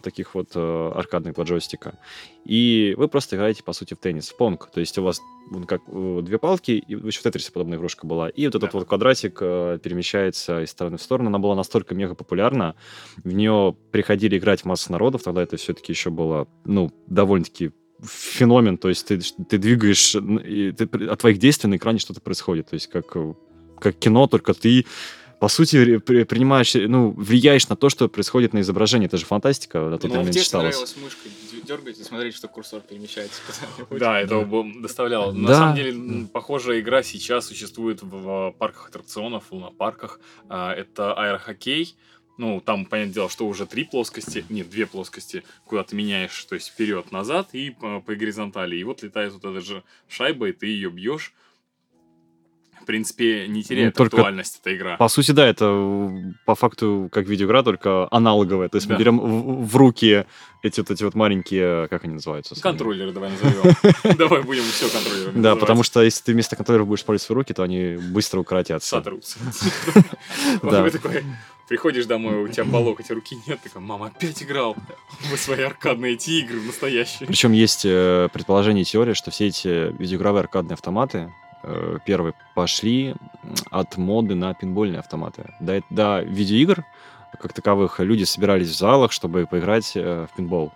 таких вот э, аркадных два джойстика. И вы просто играете, по сути, в теннис, в понг. То есть у вас ну, как э, две палки, и еще в Тетрисе подобная игрушка была. И вот этот да. вот квадратик э, перемещается из стороны в сторону. Она была настолько мега популярна. В нее приходили играть масса народов. Тогда это все-таки еще было, ну, довольно-таки феномен, то есть ты, ты двигаешь, и ты, от твоих действий на экране что-то происходит, то есть как, как кино, только ты по сути, принимаешь, ну, влияешь на то, что происходит на изображении. Это же фантастика на тот
ну,
момент
нравилось мышкой дергать и смотреть, что курсор перемещается [laughs]
Да, это доставляло. На самом деле, похожая игра сейчас существует в парках аттракционов, в лунопарках. А, это аэрохоккей. Ну, там, понятное дело, что уже три плоскости, нет, две плоскости, куда ты меняешь, то есть вперед-назад и по, по горизонтали. И вот летает вот эта же шайба, и ты ее бьешь. В принципе, не теряет ну, актуальность эта игра.
По сути, да, это по факту как видеоигра, только аналоговая. То есть да. мы берем в, в руки эти вот эти вот маленькие, как они называются?
Контроллеры давай назовем. [laughs] Давай будем все контроллерами
Да, потому что если ты вместо контроллера будешь использовать свои руки, то они быстро укоротятся.
Сотрутся. [laughs] [laughs] Да. Приходишь домой, у тебя по локоть руки нет, такой, мама опять играл в свои аркадные эти игры настоящие.
Причем есть э, предположение и теория, что все эти видеоигровые аркадные автоматы э, первые пошли от моды на пинбольные автоматы. До, до видеоигр как таковых люди собирались в залах, чтобы поиграть э, в пинбол.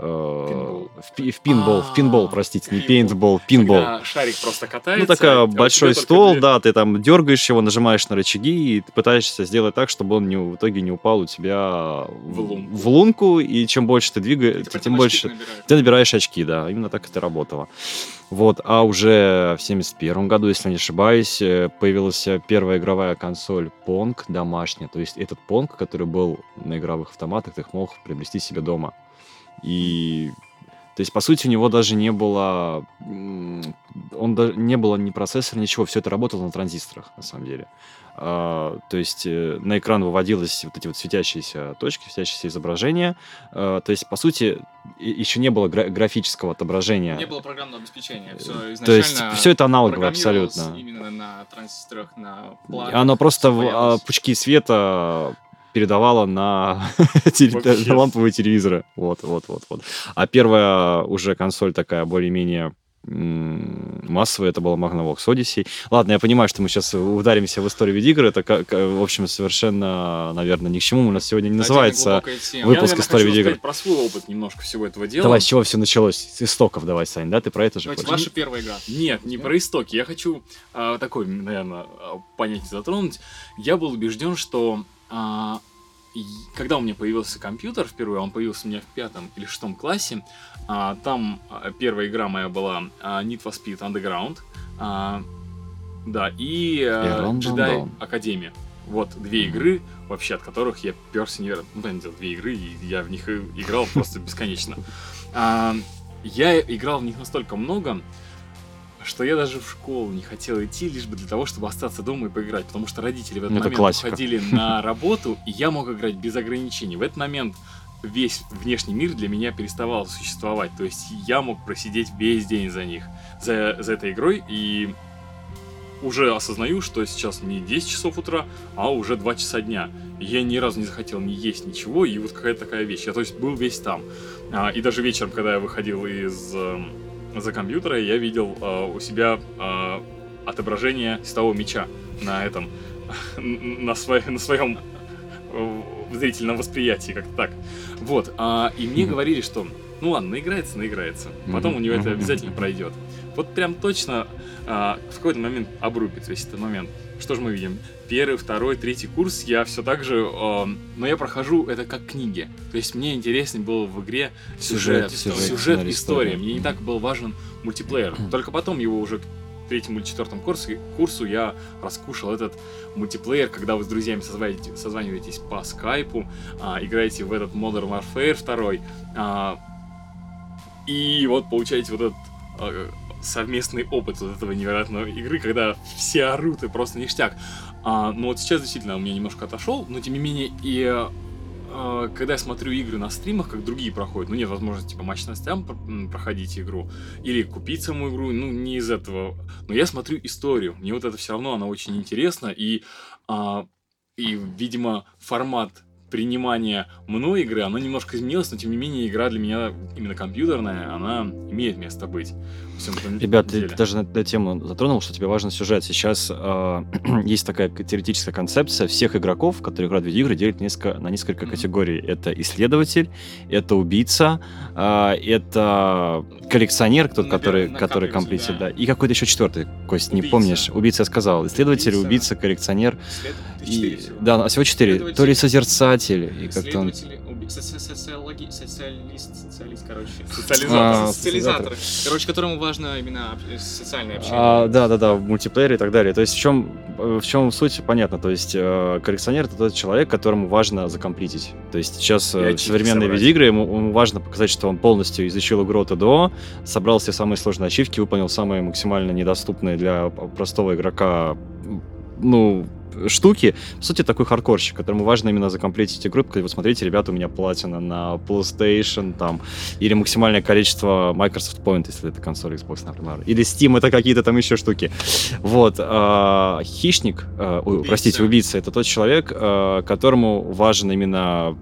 Э, в, в пинбол, в пинбол, простите, не пейнтбол, пинбол.
шарик просто катается.
Ну, такая большой стол, да, ты там дергаешь его, нажимаешь на рычаги и пытаешься сделать так, чтобы он не, в итоге не упал у тебя в лунку. В лунку и чем больше ты двигаешь, тем больше ты набираешь очки, да, именно так это работало. Вот, а уже в 71 году, если не ошибаюсь, э, появилась первая игровая консоль Pong домашняя. То есть этот Pong, который был на игровых автоматах, ты их мог приобрести себе дома. И то есть, по сути, у него даже не было... Он даже не было ни процессора, ничего. Все это работало на транзисторах, на самом деле. А, то есть, э, на экран выводились вот эти вот светящиеся точки, светящиеся изображения. А, то есть, по сути, еще не было гра- графического отображения.
Не было программного обеспечения. Все изначально
То есть, все это аналогово абсолютно.
именно на транзисторах, на
платах. Оно просто в, а, пучки света передавала на [laughs] ламповые телевизоры. Вот, вот, вот, вот. А первая уже консоль такая более-менее массовая, это была Magnavox Odyssey. Ладно, я понимаю, что мы сейчас ударимся в историю видеоигр, это, в общем, совершенно, наверное, ни к чему у нас сегодня не называется выпуск я, истории видеоигр.
про свой опыт немножко всего этого дела.
Давай, с чего все началось? С истоков давай, Сань, да? Ты про это же
Давайте, ваша первая игра.
Нет, не про истоки. Я хочу а, такой, наверное, понятие затронуть. Я был убежден, что а, когда у меня появился компьютер впервые, он появился у меня в пятом или шестом классе, а, там а, первая игра моя была а, Need for Speed Underground, а, да, и а, Jedi Academia. Вот две игры, вообще от которых я перся невероятно. Ну, понятно, две игры, и я в них играл просто бесконечно. А, я играл в них настолько много, что я даже в школу не хотел идти, лишь бы для того, чтобы остаться дома и поиграть, потому что родители в этот Это момент классика. уходили на [laughs] работу, и я мог играть без ограничений. В этот момент весь внешний мир для меня переставал существовать, то есть я мог просидеть весь день за них, за, за этой игрой, и уже осознаю, что сейчас не 10 часов утра, а уже 2 часа дня. я ни разу не захотел ни есть ничего, и вот какая-то такая вещь. Я, то есть, был весь там. А, и даже вечером, когда я выходил из эм, за компьютера, я видел э, у себя э, отображение силового меча на этом, [laughs] на, свой, на своем э, зрительном восприятии, как-то так. Вот, э, и мне mm-hmm. говорили, что ну ладно, наиграется, наиграется, потом mm-hmm. у него это обязательно пройдет. Вот прям точно э, в какой-то момент обрубит весь этот момент. Что же мы видим? Первый, второй, третий курс я все так же, э, но я прохожу это как книги. То есть мне интереснее было в игре сюжет, сюжет, сюжет, сюжет история. история. Мне не так был важен мультиплеер. Только потом его уже третьему или четвертом курсе, курсу я раскушал этот мультиплеер, когда вы с друзьями созваниваетесь, созваниваетесь по скайпу, а, играете в этот Modern Warfare 2, а, и вот получаете вот этот а, совместный опыт вот этого невероятной игры, когда все орут и просто ништяк. А, но вот сейчас действительно у меня немножко отошел, но тем не менее и а, когда я смотрю игры на стримах, как другие проходят, ну нет возможности по мощностям проходить игру или купить саму игру, ну не из этого. Но я смотрю историю, мне вот это все равно она очень интересна и а, и видимо формат принимание мной игры, оно немножко изменилось, но тем не менее игра для меня именно компьютерная, она имеет место быть.
Ребят, ты даже на эту тему затронул, что тебе важен сюжет. Сейчас э, [clears throat] есть такая теоретическая концепция всех игроков, которые играют в видеоигры, делят несколько, на несколько mm-hmm. категорий. Это исследователь, это убийца, э, это коллекционер, тот, который, который комплитит, да. да. И какой-то еще четвертый, Кость, убийца. не помнишь? Убийца я сказал. Исследователь, убийца, убийца коллекционер. И, да, всего четыре. То ли созерцатель, и как-то он...
Социологи... Социалист, социалист, короче. Социализатор. А, социализатор. Короче, которому важно именно социальное общение. А,
да, да, да, в мультиплеере и так далее. То есть в чем, в чем суть, понятно. То есть э, коллекционер это тот человек, которому важно закомплитить. То есть сейчас э, современные видеоигры, ему, ему важно показать, что он полностью изучил игру от до, собрал все самые сложные ачивки, выполнил самые максимально недоступные для простого игрока ну, штуки. По сути, такой хардкорщик, которому важно именно закомплетить игру, потому вот смотрите, ребята, у меня платина на PlayStation, там, или максимальное количество Microsoft Point, если это консоль Xbox, например. Или Steam, это какие-то там еще штуки. Вот. А, хищник, а, убийца. простите, убийца, это тот человек, а, которому важен именно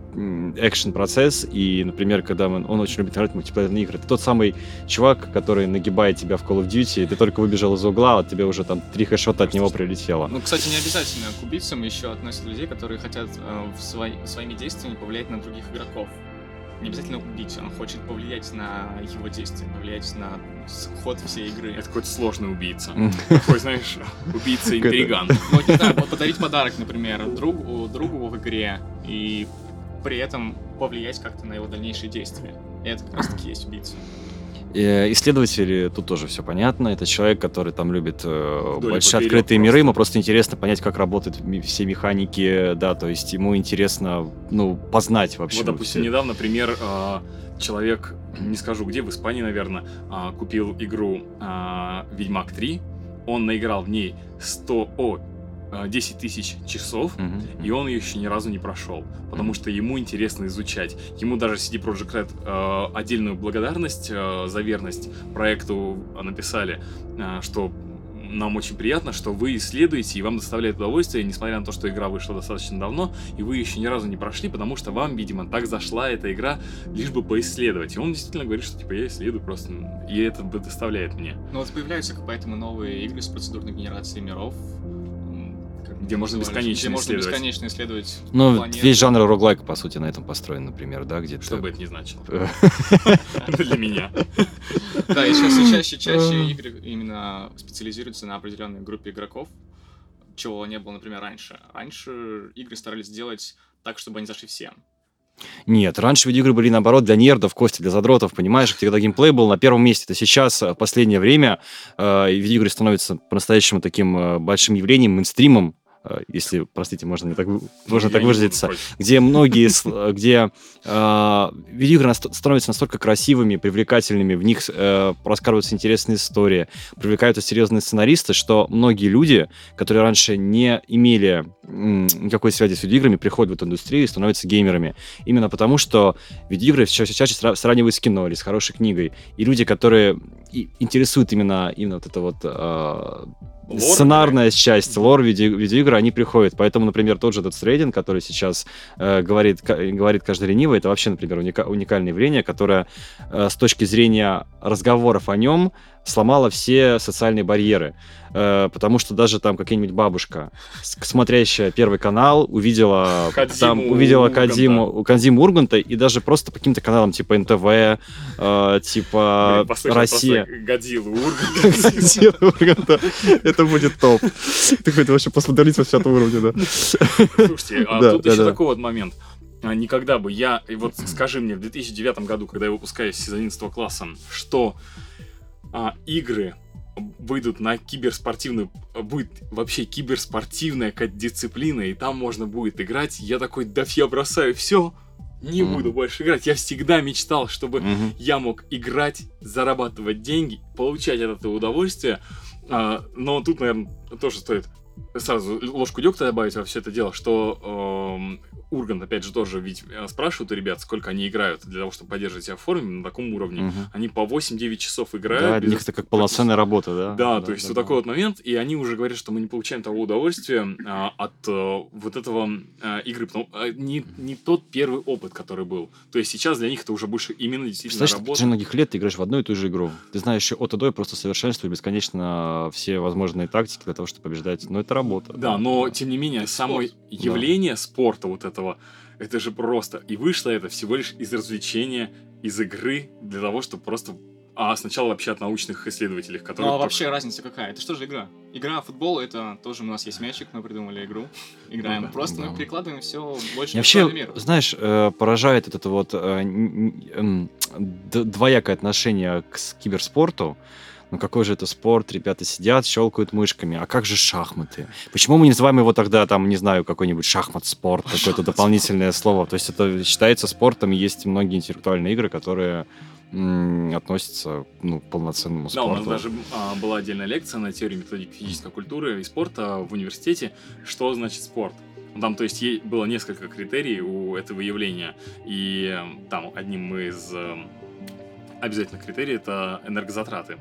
экшен процесс и, например, когда он, он очень любит играть в мультиплеерные игры. Это тот самый чувак, который нагибает тебя в Call of Duty, и ты только выбежал из угла, а тебе уже там три хэшота от него прилетело.
Ну, кстати, не обязательно к убийцам еще относят людей, которые хотят э, в свои, своими действиями повлиять на других игроков. Не обязательно убить, он хочет повлиять на его действия, повлиять на ход всей игры.
Это какой-то сложный убийца. Такой, знаешь, убийца-интриган. [laughs]
Вот, не знаю, подарить подарок, например, другу, другу в игре, и при этом повлиять как-то на его дальнейшие действия. И это как раз-таки [clears throat] есть убийца.
Э, исследователи, тут тоже все понятно. Это человек, который там любит э, большие открытые миры. Ему просто интересно понять, как работают все механики, да, то есть ему интересно, ну, познать вообще.
Вот, допустим, все. недавно, например, э, человек, не скажу где, в Испании, наверное, купил игру Ведьмак 3. Он наиграл в ней 100, о, 10 э, тысяч часов, mm-hmm. и он ее еще ни разу не прошел, потому что ему интересно изучать. Ему даже CD Projekt Red э, отдельную благодарность э, за верность проекту написали, э, что нам очень приятно, что вы исследуете, и вам доставляет удовольствие, несмотря на то, что игра вышла достаточно давно, и вы еще ни разу не прошли, потому что вам, видимо, так зашла эта игра, лишь бы поисследовать. И он действительно говорит, что типа я исследую просто, и это доставляет мне.
Ну вот появляются поэтому новые игры с процедурной генерацией миров,
где можно бесконечно где можно
бесконечно исследовать
Ну, весь жанр роглайка, по сути, на этом построен, например, да, где
Что бы это ни значило. [laughs] Для меня.
Да, и сейчас все чаще чаще игры именно специализируются на определенной группе игроков, чего не было, например, раньше. Раньше игры старались сделать так, чтобы они зашли всем.
Нет, раньше видеоигры были, наоборот, для нердов, кости, для задротов, понимаешь, когда геймплей был на первом месте. Это сейчас, э, в последнее время, э, видеоигры становятся по-настоящему таким э, большим явлением, мейнстримом, Э, если, простите, можно, так, [laughs] можно так выразиться, где многие, где э, видеоигры становятся настолько красивыми, привлекательными, в них э, рассказываются интересные истории, привлекаются серьезные сценаристы, что многие люди, которые раньше не имели никакой связи с видеоиграми, приходят в эту индустрию и становятся геймерами. Именно потому, что видеоигры чаще, чаще сравнивают с кино или с хорошей книгой. И люди, которые интересуют именно, именно вот это вот э, лор, сценарная часть, лор видео, видеоигры, они приходят. Поэтому, например, тот же этот Stranding, который сейчас э, говорит, говорит каждый ленивый, это вообще, например, уника, уникальное явление, которое э, с точки зрения разговоров о нем сломало все социальные барьеры. Э, потому что даже там какая-нибудь бабушка, смотрящая Первый канал, увидела Кадзиму там увидела Кадзиму, Кадзиму Урганта, и даже просто по каким-то каналам типа НТВ, э, типа Блин, Россия. [laughs]
Годзиллу Урганта.
Это будет топ. Ты хоть вообще посмотреть во всяком уровне, да.
Слушайте, а тут еще такой вот момент а, никогда бы я, и вот скажи мне, в 2009 году, когда я выпускаюсь из 11 класса, что а, игры выйдут на киберспортивную, будет вообще киберспортивная какая-то дисциплина, и там можно будет играть, я такой, да я бросаю все, не
Мгм.
буду больше играть. Я всегда мечтал, чтобы
Мгм.
я мог играть, зарабатывать деньги, получать от этого удовольствие. А, но тут, наверное, тоже стоит сразу ложку дегтя добавить во все это дело, что эм, Ургант, опять же, тоже ведь э, спрашивают у ребят, сколько они играют для того, чтобы поддерживать себя в форме на таком уровне.
Мгм.
Они по 8-9 часов играют.
Да, для
без
них это как полноценная работа, да?
да, то есть вот такой вот момент, и они уже говорят, что мы не получаем того удовольствия а, от э, вот этого а, игры, потому а, не, не тот первый опыт, который был. То есть сейчас для них это уже больше именно действительно
в
работа.
течение многих лет ты играешь в одну и ту же игру. Ты знаешь еще от и до просто совершенствуешь бесконечно все возможные тактики для того, чтобы побеждать. Но это работа.
Да, но тем не менее,
Это
само
спорт.
явление спорта вот этого, это же просто. И вышло это всего лишь из развлечения, из игры, для того, чтобы просто... А сначала вообще от научных исследователей, которые...
Ну а
только-
вообще разница какая? Это что же игра? Игра в футбол это тоже у нас есть мячик, мы придумали игру, играем.
Ну да.
Просто
Да.
мы перекладываем все больше
вообще,
мир.
знаешь, э, поражает вот это вот э, двоякое отношение к киберспорту. Ну какой же это спорт? Ребята сидят, щелкают мышками. А как же шахматы? Почему мы не называем его тогда, там, не знаю, какой-нибудь шахмат-спорт, какое-то дополнительное слово? То есть это считается спортом, есть многие интеллектуальные игры, которые м, относятся ну, к полноценному
Да, у
спорту.
нас даже а, была отдельная лекция на теорию методики физической культуры и спорта в университете, что значит спорт. Ну, Там, то есть, было несколько критерий у этого явления, и там одним из э, обязательных критерий это энергозатраты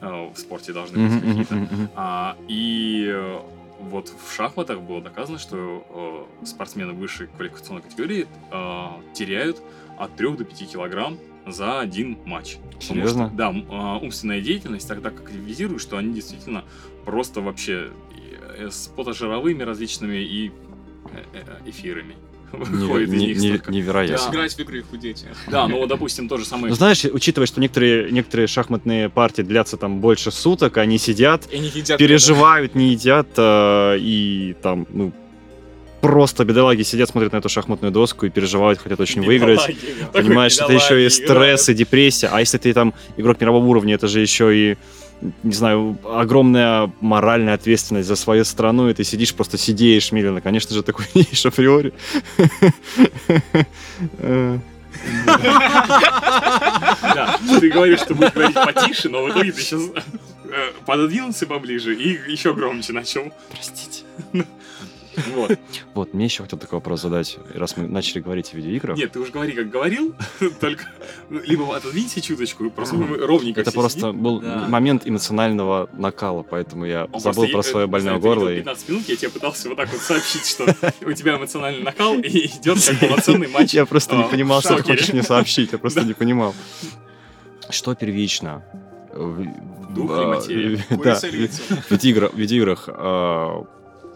в спорте должны быть какие-то. А, и э, вот в шахматах было доказано, что э, спортсмены высшей квалификационной категории э, теряют от 3 до 5 килограмм за один матч. Потому
Серьезно?
что, да, а, умственная деятельность так, так активизирует, что они действительно просто вообще э, с потожировыми различными и э, э, эфирами Выходит из
не-
них
не- невероятно.
Да.
Играть в игры и худеть. [laughs]
Да, ну, допустим, то же самое.
Ну, знаешь, учитывая, что некоторые, некоторые шахматные партии длятся там больше суток, они сидят,
И не едят.
переживают, не едят, э, и там, ну, просто бедолаги сидят, смотрят на эту шахматную доску и переживают, хотят очень выиграть.
Бедолаги. Такой
Понимаешь, это еще и стресс, и депрессия. А если ты там игрок мирового уровня, это же еще и, не знаю, огромная моральная ответственность за свою страну, и ты сидишь, просто сидеешь медленно. Конечно же, ты хуйнеешь [laughs] априори. Э,
Да, ты говоришь, что будешь говорить потише, но в итоге ты сейчас пододвинулся поближе и еще громче начал.
Простите.
Вот. [laughs]
Вот, мне еще хотел такой вопрос задать, раз мы начали говорить о видеоиграх.
Нет, ты уже говори, как говорил, [laughs] только либо отодвинься чуточку, просто мы ровненько
Это просто
сидим.
был
Да.
момент эмоционального накала, поэтому я
Он
забыл
просто
про свое
э,
больное горло.
видел
и-
15 минут я тебе пытался вот так вот сообщить, что у тебя эмоциональный накал и идет как полноценный матч.
Я просто не
а,
понимал, что ты хочешь мне сообщить, я просто [laughs] не понимал. Что первично?
Дух или материя?
Да, в видеоигра- в видеоиграх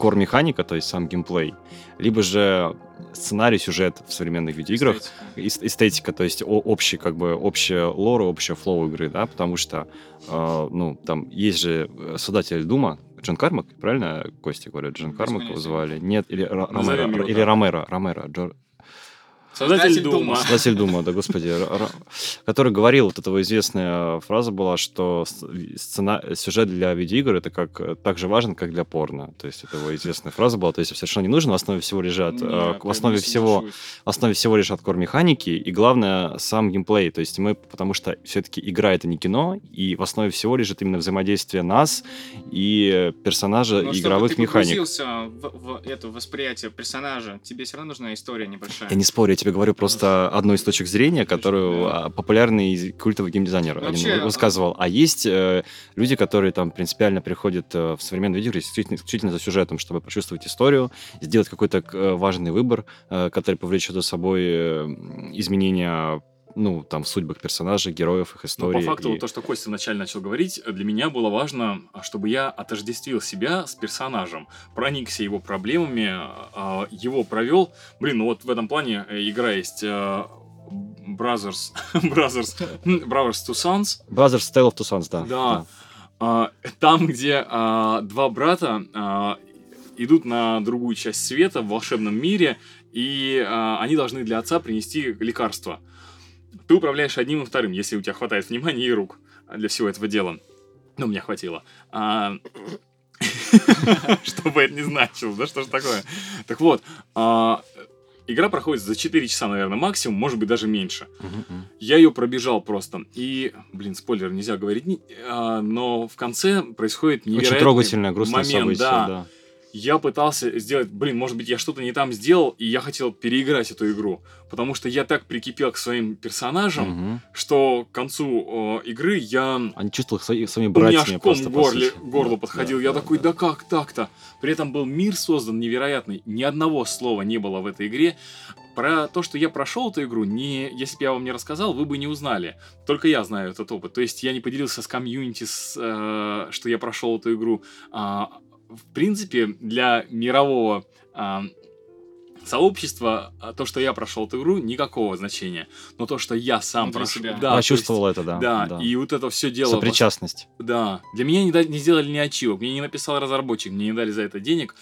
core механика, то есть сам геймплей, либо же сценарий, сюжет в современных видеоиграх, эс- эстетика, то есть общий, как бы, общая лора, общая flow игры, да, потому что, э, ну, там есть же э, создатель Дума, Джон Кармак, правильно Костя говорит? Джон Кармак его звали? Нет, или Ромеро, или. Ромеро, Ромеро, Джо-
Создатель
Создатель
Дума.
Создатель Дума, да, господи, который говорил, вот этого известная фраза была, что сцена, сюжет для видеоигр это как э, так же важен, как для порно. То есть это его известная фраза была. То есть совершенно не нужно, в основе всего лежат, э, в основе всего, в основе всего лежат кор-механики, и главное сам геймплей. То есть мы, потому что все-таки игра это не кино, и в основе всего лежит именно взаимодействие нас и персонажа
Но чтобы
игровых
ты
механик.
в, в это восприятие персонажа, тебе все равно нужна история небольшая.
Я не спорю, тебе говорю просто одну из точек зрения, которую а, популярный культовый геймдизайнер
Вообще,
высказывал. А есть э, люди, которые там принципиально приходят э, в современные видеоигры исключительно, исключительно за сюжетом, чтобы почувствовать историю, сделать какой-то важный выбор, э, который повлечет за собой изменения ну, там, в судьбах персонажей, героев, их
Но
истории.
Ну, по факту,
и-
то, что Костя вначале начал говорить, для меня было важно, а, чтобы я отождествил себя с персонажем, проникся его проблемами, а, его провел. Блин, ну вот в этом плане э, игра есть э, Brothers, [laughs] Brothers, Brothers Two Sons,
Brothers Tale of Two Sons, да.
Да. А, там, где два брата идут на другую часть света в волшебном мире, и они должны для отца принести лекарство. Ты управляешь одним и вторым, если у тебя хватает внимания и рук для всего этого дела. Ну, мне хватило. А, [laughs] Что бы это ни значило, да что ж такое. Так вот, а, игра проходит за 4 часа, наверное, максимум, может быть, даже меньше. Я ее пробежал просто. И, блин, спойлер нельзя говорить, а, но в конце происходит невероятный
Очень трогательное, грустное
момент,
событие,
да. Я пытался сделать, блин, может быть, я что-то не там сделал, и я хотел переиграть эту игру. Потому что я так прикипел к своим персонажам,
Мгм.
что к концу э, игры я
Они чувствовали свои- своими
у меня
братьями
ком в горле, горло
Да,
подходил.
да,
я
да,
такой,
да.
да как так-то? При этом был мир создан невероятный. Ни одного слова не было в этой игре. Про то, что я прошел эту игру, не, если бы я вам не рассказал, вы бы не узнали. Только я знаю этот опыт. То есть я не поделился с комьюнити, с, э, что я прошел эту игру. А, в принципе, для мирового а, сообщества а, то, что я прошел эту игру, никакого значения. Но то, что я сам прошел...
себя.
Да, то есть-
Почувствовал это, да.
да, и вот это все дело...
Сопричастность.
Да, для меня не, дали- не сделали ни ачивок, мне не написал разработчик, мне не дали за это денег,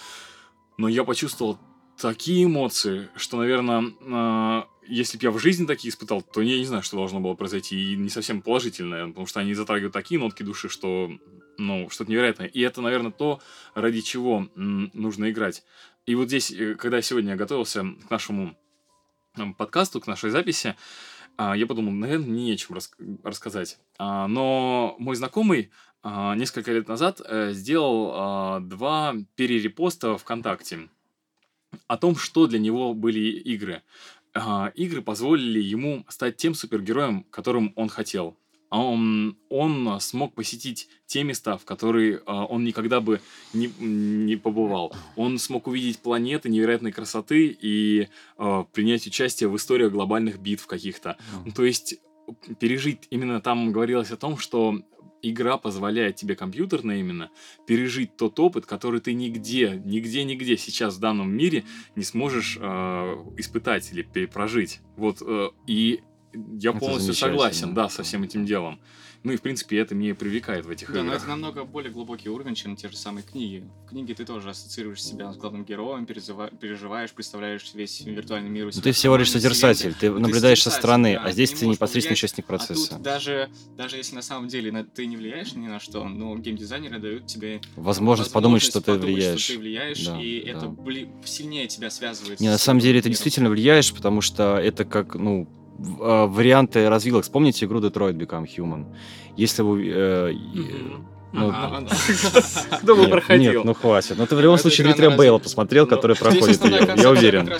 но я почувствовал такие эмоции, что, наверное, если бы я в жизни такие испытал, то я не знаю, что должно было произойти, и не совсем положительно, наверное, потому что они затрагивают такие нотки души, что, ну, что-то невероятное. И это, наверное, то, ради чего нужно играть. И вот здесь, э, когда сегодня я готовился к нашему подкасту, к нашей записи, а, я подумал, наверное, мне нечем рас- рассказать. А, Но мой знакомый а, несколько лет назад э, сделал два перерепоста ВКонтакте о том, что для него были игры. Игры позволили ему стать тем супергероем, которым он хотел. А Он, он смог посетить те места, в которые а, он никогда бы не, не побывал. Он смог увидеть планеты невероятной красоты и а, принять участие в историях глобальных битв каких-то. Ну, То есть пережить, именно там говорилось о том, что игра позволяет тебе компьютерно именно пережить тот опыт, который ты нигде, нигде, нигде сейчас в данном мире не сможешь э, испытать или перепрожить. Вот, э, и я
Это
полностью согласен, да, со всем этим делом. Ну и, в принципе, это меня и привлекает в этих
Да, но
играх.
это намного более глубокий уровень, чем те же самые книги. В книге ты тоже ассоциируешь себя с главным героем, пережива- переживаешь, представляешь весь виртуальный мир. у
Ну,
себя
ты всего лишь созерцатель, ты
ты
наблюдаешь со стороны,
да,
а здесь
ты не
ты
можешь
непосредственный
повлиять.
участник
А
процесса.
тут даже, даже если на самом деле на- ты не влияешь ни на что, но геймдизайнеры дают тебе
Возможность подумать, что ты
подумать,
влияешь.
Что ты влияешь,
Да,
и
да.
это бли- сильнее тебя связывает.
Не, на самом деле это
миром.
действительно влияешь, потому что это как, ну, а, варианты развилок. Вспомните игру Detroit Become Human. Если вы... э, ну,
А, [laughs]
Кто бы
нет,
проходил?
Нет, ну хватит. Но ты в любом случае Дмитрия Бейла посмотрел,
Ну,
который проходит ее, я уверен.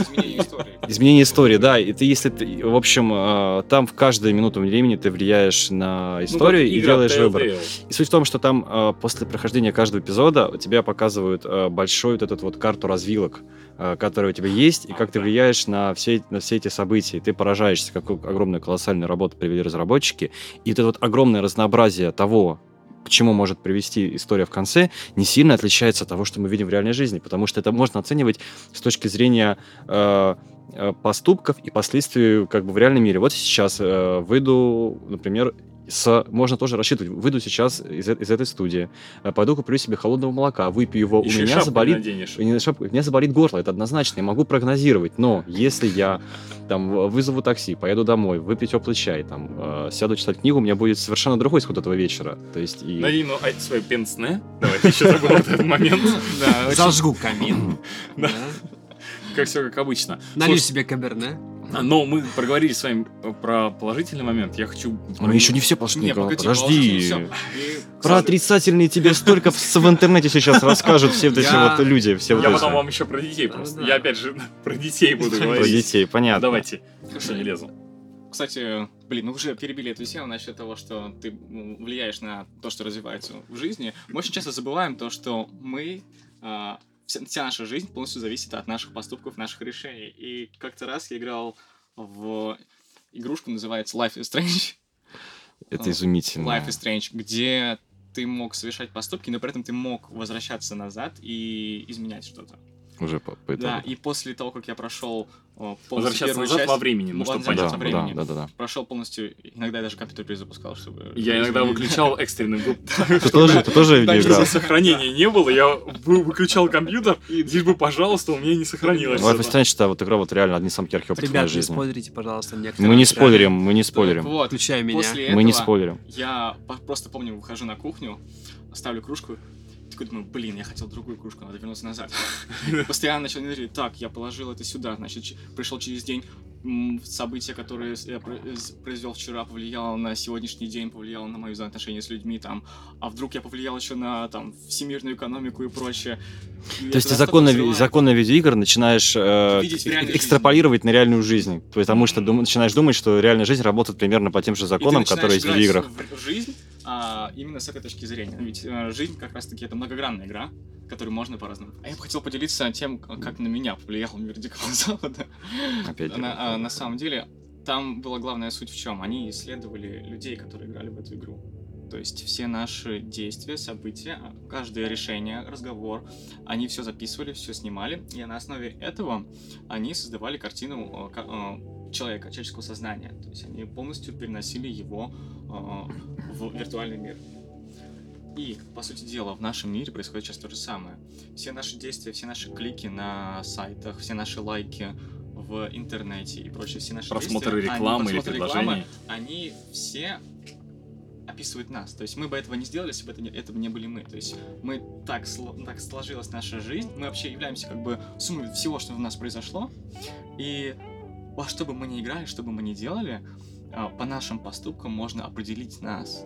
Изменении истории.
Изменение истории, да, и ты, если ты, в общем, э, там в каждую минуту времени ты влияешь на
Ну,
историю
как
и делаешь выбор. И суть в том, что там э, после прохождения каждого эпизода тебя показывают э, большую вот эту вот карту развилок, которая у тебя есть, и как ты влияешь на все, на все эти события. И ты поражаешься, какую огромную колоссальную работу привели разработчики. И вот это вот огромное разнообразие того, к чему может привести история в конце, не сильно отличается от того, что мы видим в реальной жизни, потому что это можно оценивать с точки зрения э, э, поступков и последствий как бы в реальном мире. Вот сейчас э, выйду, например, с, можно тоже рассчитывать, выйду сейчас из, э- из этой студии, э, пойду куплю себе холодного молока, выпью его,
Еще
у меня заболит не шапку, у меня заболит горло, это однозначно, я могу прогнозировать, но если я там в- вызову такси, поеду домой, выпью теплый чай, там, э, сяду читать книгу, у меня будет совершенно другой исход этого вечера. То есть и...
Надень ну, а, свое пенсне. Давай, ты еще забыл этот момент. [laughs]
Зажгу камин. [laughs]
Как все как обычно.
Налью
Слушай,
себе каберне.
Но мы проговорили с вами про положительный момент. Я хочу...
Мы еще не все
Не,
положительные
погоди,
Подожди. Про отрицательные тебе столько в, интернете сейчас расскажут все вот эти вот люди, все вот
Я потом вам еще про детей просто. Я опять же про детей буду
Про
говорить.
детей, понятно.
Давайте. Что не лезу.
Кстати, блин, мы уже перебили эту тему насчет того, что ты м, влияешь на то, что развивается в жизни. Мы очень часто забываем то, что мы, а, вся, вся наша жизнь полностью зависит от наших поступков, наших решений. И как-то раз я играл в игрушку, называется Life is Strange.
Это изумительно.
Life is Strange, где ты мог совершать поступки, но при этом ты мог возвращаться назад и изменять что-то.
Уже по, по итогу.
Да, и после того, как я прошел полностью
Возвращаться
первую
назад
часть,
во времени, ну, чтобы понять.
во
да,
времени.
да, да, да.
прошел полностью, иногда я даже компьютер перезапускал, чтобы...
Я иногда выключал [laughs] экстренный веб.
Ты тоже,
Да,
видеоиграл?
Сохранения не было, я вы- выключал компьютер, лишь бы, пожалуйста, у меня не сохранилось.
Вот
это.
представляете, что вот игра вот реально одни из самых ярких опытов в
Ребят, не
жизни.
спойлерите, пожалуйста, некоторые.
Мы не спойлерим, мы не спойлерим.
Вот,
Включая меня.
Мы не спойлерим.
я просто помню, выхожу на кухню, ставлю кружку, такой думаю, блин, я хотел другую кружку, надо вернуться назад. [laughs] Постоянно начал так, я положил это сюда, значит, пришел через день, м, события, которые с- я с- произвел вчера, повлияло на сегодняшний день, повлияло на мои взаимоотношения с людьми, там, а вдруг я повлиял еще на, там, всемирную экономику и прочее.
То есть ты
настолько взрывает.
законы видеоигр начинаешь э, э- экстраполировать на реальную жизнь. Потому что дум- начинаешь думать, что реальная жизнь работает примерно по тем же законам, которые есть в видеоиграх.
В, жизнь а, именно с этой точки зрения. Ведь э, жизнь как раз-таки это многогранная игра, которую можно по-разному. А я бы хотел поделиться тем, как на меня повлиял мир Дикого Запада.
Опять.
На, а, на самом деле, там была главная суть в чем? Они исследовали людей, которые играли в эту игру. То есть все наши действия, события, каждое решение, разговор, они все записывали, все снимали, и на основе этого они создавали картину э, э, человека, человеческого сознания. То есть они полностью переносили его э, в виртуальный мир. И, по сути дела, в нашем мире происходит сейчас то же самое. Все наши действия, все наши клики на сайтах, все наши лайки в интернете и прочее, все наши
Просмотры
действия, они-
рекламы или
просмотры рекламы,
предложений.
они все описывают нас. То есть мы бы этого не сделали, если бы это не, это бы не были мы. То есть мы так, сло- так сложилась наша жизнь, мы вообще являемся как бы суммой всего, что в нас произошло. И во что бы мы ни играли, что бы мы ни делали, а, по нашим поступкам можно определить нас.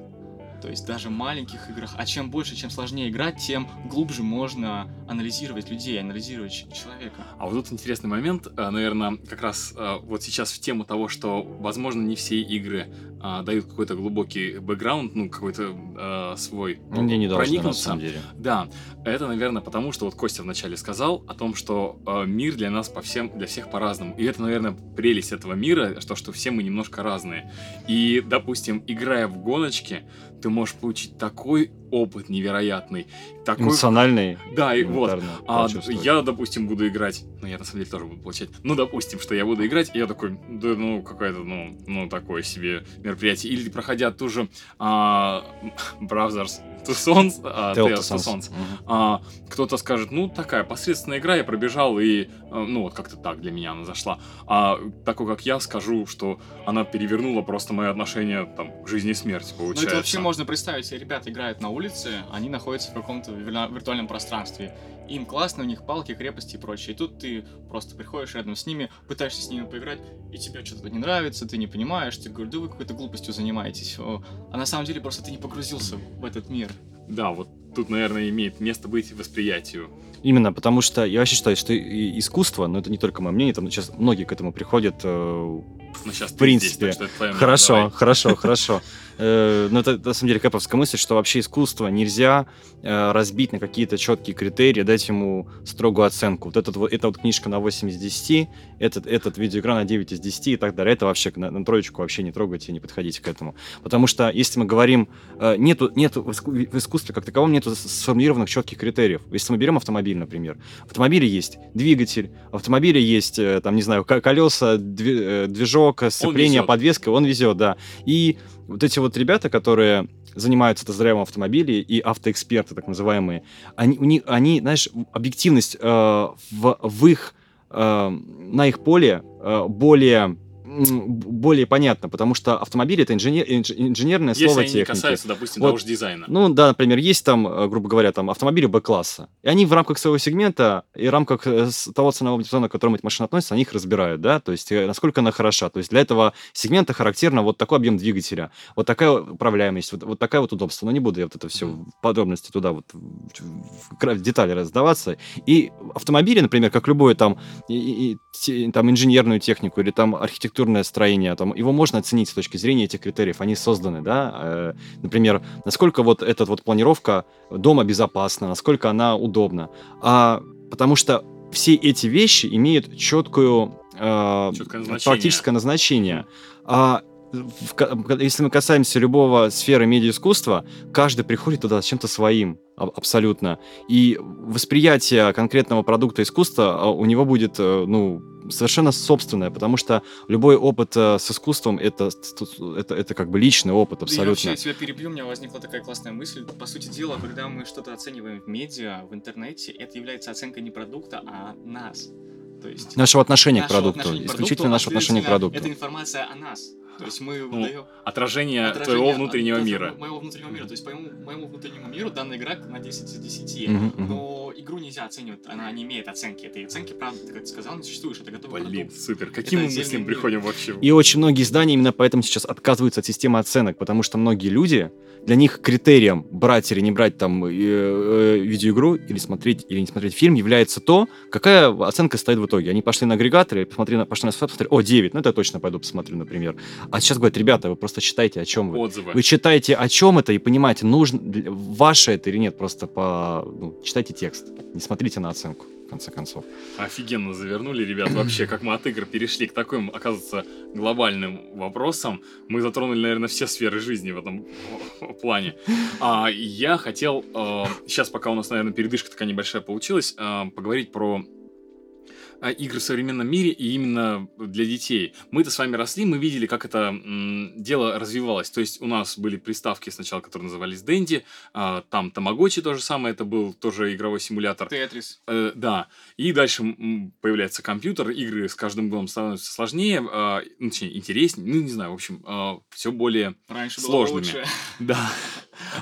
То есть даже в маленьких играх. А чем больше, чем сложнее играть, тем глубже можно анализировать людей, анализировать человека.
А вот тут интересный момент, наверное, как раз э, вот сейчас в тему того, что, возможно, не все игры а, дают какой-то глубокий бэкграунд, ну, какой-то э, свой
Мне не должно, на
проникнуться.
самом деле.
Да, это, наверное, потому что вот Костя вначале сказал о том, что э, мир для нас по всем, для всех по-разному. И это, наверное, прелесть этого мира, что, что все мы немножко разные. И, допустим, играя в гоночки, ты можешь получить такой опыт невероятный. Такой...
Эмоциональный.
Да, и вот. А я, допустим, буду играть. Ну, я на самом деле тоже буду получать. Ну, допустим, что я буду играть, и я такой, да, ну, какое-то, ну, ну, такое себе мероприятие. Или проходя ту же а, [laughs] Brothers to Sons, а,
Tale Sons.
Sons,
Мгм.
а, кто-то скажет, ну, такая посредственная игра, я пробежал, и, э, ну, вот как-то так для меня она зашла. А такой, как я, скажу, что она перевернула просто мое отношение, там, к жизни и смерти,
Ну,
получается.
это вообще можно представить ребята играют на улице, они находятся в каком-то виртуа- виртуальном пространстве. Им классно, у них палки, крепости и прочее. И тут ты просто приходишь рядом с ними, пытаешься с ними поиграть, и тебе что-то не нравится, ты не понимаешь, ты говоришь, да вы какой-то глупостью занимаетесь. А на самом деле просто ты не погрузился в этот мир.
Да, вот тут, наверное, имеет место быть восприятию.
Именно, потому что я вообще считаю, что искусство, но это не только мое мнение, там сейчас многие к этому приходят.
Но сейчас
В принципе.
здесь, мнение,
Хорошо,
давай.
хорошо, [laughs] хорошо. Э, Но это на самом деле кэповская мысль, что вообще искусство нельзя э, разбить на какие-то четкие критерии, дать ему строгую оценку. Вот, этот, вот эта вот книжка на 8 из 10, этот, этот видеоигра на 9 из 10 и так далее. Это вообще на, на троечку вообще не трогайте, не подходите к этому. Потому что если мы говорим, э, нету, нету в иску- в искусстве как таковом нету с- сформулированных четких критериев. Если мы берем автомобиль, например, в автомобиле есть двигатель, в автомобиле есть, там, не знаю, ко- колеса, дви- э, движок, сцепление,
везет.
подвеска, он везет, да. И вот эти вот ребята, которые занимаются тест-драйвом автомобилей и автоэксперты, так называемые, они, у них, они знаешь, объективность э, в, в их, э, на их поле э, более более понятно, потому что автомобиль это инженер, инж- инженерное
Если
слово
они не
техники.
касаются, допустим,
Вот.
того же дизайна.
Ну да, например, есть там, э, грубо говоря, там автомобили Б-класса. И они в рамках своего сегмента и в рамках э, того ценового диапазона, к которому эти машины относятся, они их разбирают, да, то есть э, насколько она хороша. То есть для этого сегмента характерно вот такой объем двигателя, вот такая управляемость, вот, вот такая вот удобство. Но не буду я вот это все в подробности туда вот в, в- в детали раздаваться. И автомобили, например, как любое там, и- и- и там инженерную технику или там архитектурное строение, там, его можно оценить с точки зрения этих критериев. Они созданы, да, э, например, насколько вот эта вот планировка дома безопасна, насколько она удобна. А, потому что все эти вещи имеют четкую, э,
назначение.
практическое назначение. А если мы касаемся любого сферы медиаискусства, каждый приходит туда с чем-то своим абсолютно. И восприятие конкретного продукта искусства а, у него будет, э, ну, совершенно собственное, потому что любой опыт э, с искусством это, это, это как бы личный опыт абсолютно.
Я вообще тебя перебью, у меня возникла такая классная мысль. По сути дела, когда мы что-то оцениваем в медиа, в интернете, это является оценкой не продукта, а нас. То есть
Нашего отношения к
нашего
продукту,
отношения к
исключительно
продукту,
нашего
а,
отношения к продукту.
Это информация о нас. То есть мы
Ну,
выдаем
Отражение,
отражение
твоего внутреннего
от
мира.
Моего внутреннего мира. То есть по моему, моему внутреннему миру данная игра на 10 из 10.
Мгм, мгм.
Игру нельзя оценивать, она не имеет оценки. Этой оценки, правда, ты как сказал, не существует, это готовый
Блин,
продукт.
супер. Каким мы
отдельный
мыслям
мир.
приходим вообще?
И очень многие издания именно поэтому сейчас отказываются от системы оценок, потому что многие люди, для них критерием брать или не брать там э, э, видеоигру, или смотреть, или не смотреть фильм, является то, какая оценка стоит в итоге. Они пошли на агрегаторы, посмотрели, на- пошли на сайт, посмотрели, о, 9, ну это я точно пойду посмотрю, например. А сейчас говорят, ребята, вы просто читайте, о чем вы.
Отзывы.
Вы читаете, о чем это, и понимаете, нужно ваше это или нет, просто по ну, читайте текст, не смотрите на оценку, в конце концов.
Офигенно завернули, ребят, вообще, как мы от игр перешли к таким, оказывается, глобальным вопросам. Мы затронули, наверное, все сферы жизни в этом [laughs] плане. А я хотел, сейчас, пока у нас, наверное, передышка такая небольшая получилась, э, поговорить про а, игры в современном мире и именно для детей. Мы-то с вами росли, мы видели, как это м, дело развивалось. То есть у нас были приставки сначала, которые назывались Дэнди, а, там Тамагочи то же самое, это был тоже игровой симулятор.
Тетрис.
Э, да. И дальше м, появляется компьютер, игры с каждым годом становятся сложнее, а, ну, точнее, интереснее, ну, не знаю, в общем, все более
Раньше
Сложными.
было лучше. [laughs]
да.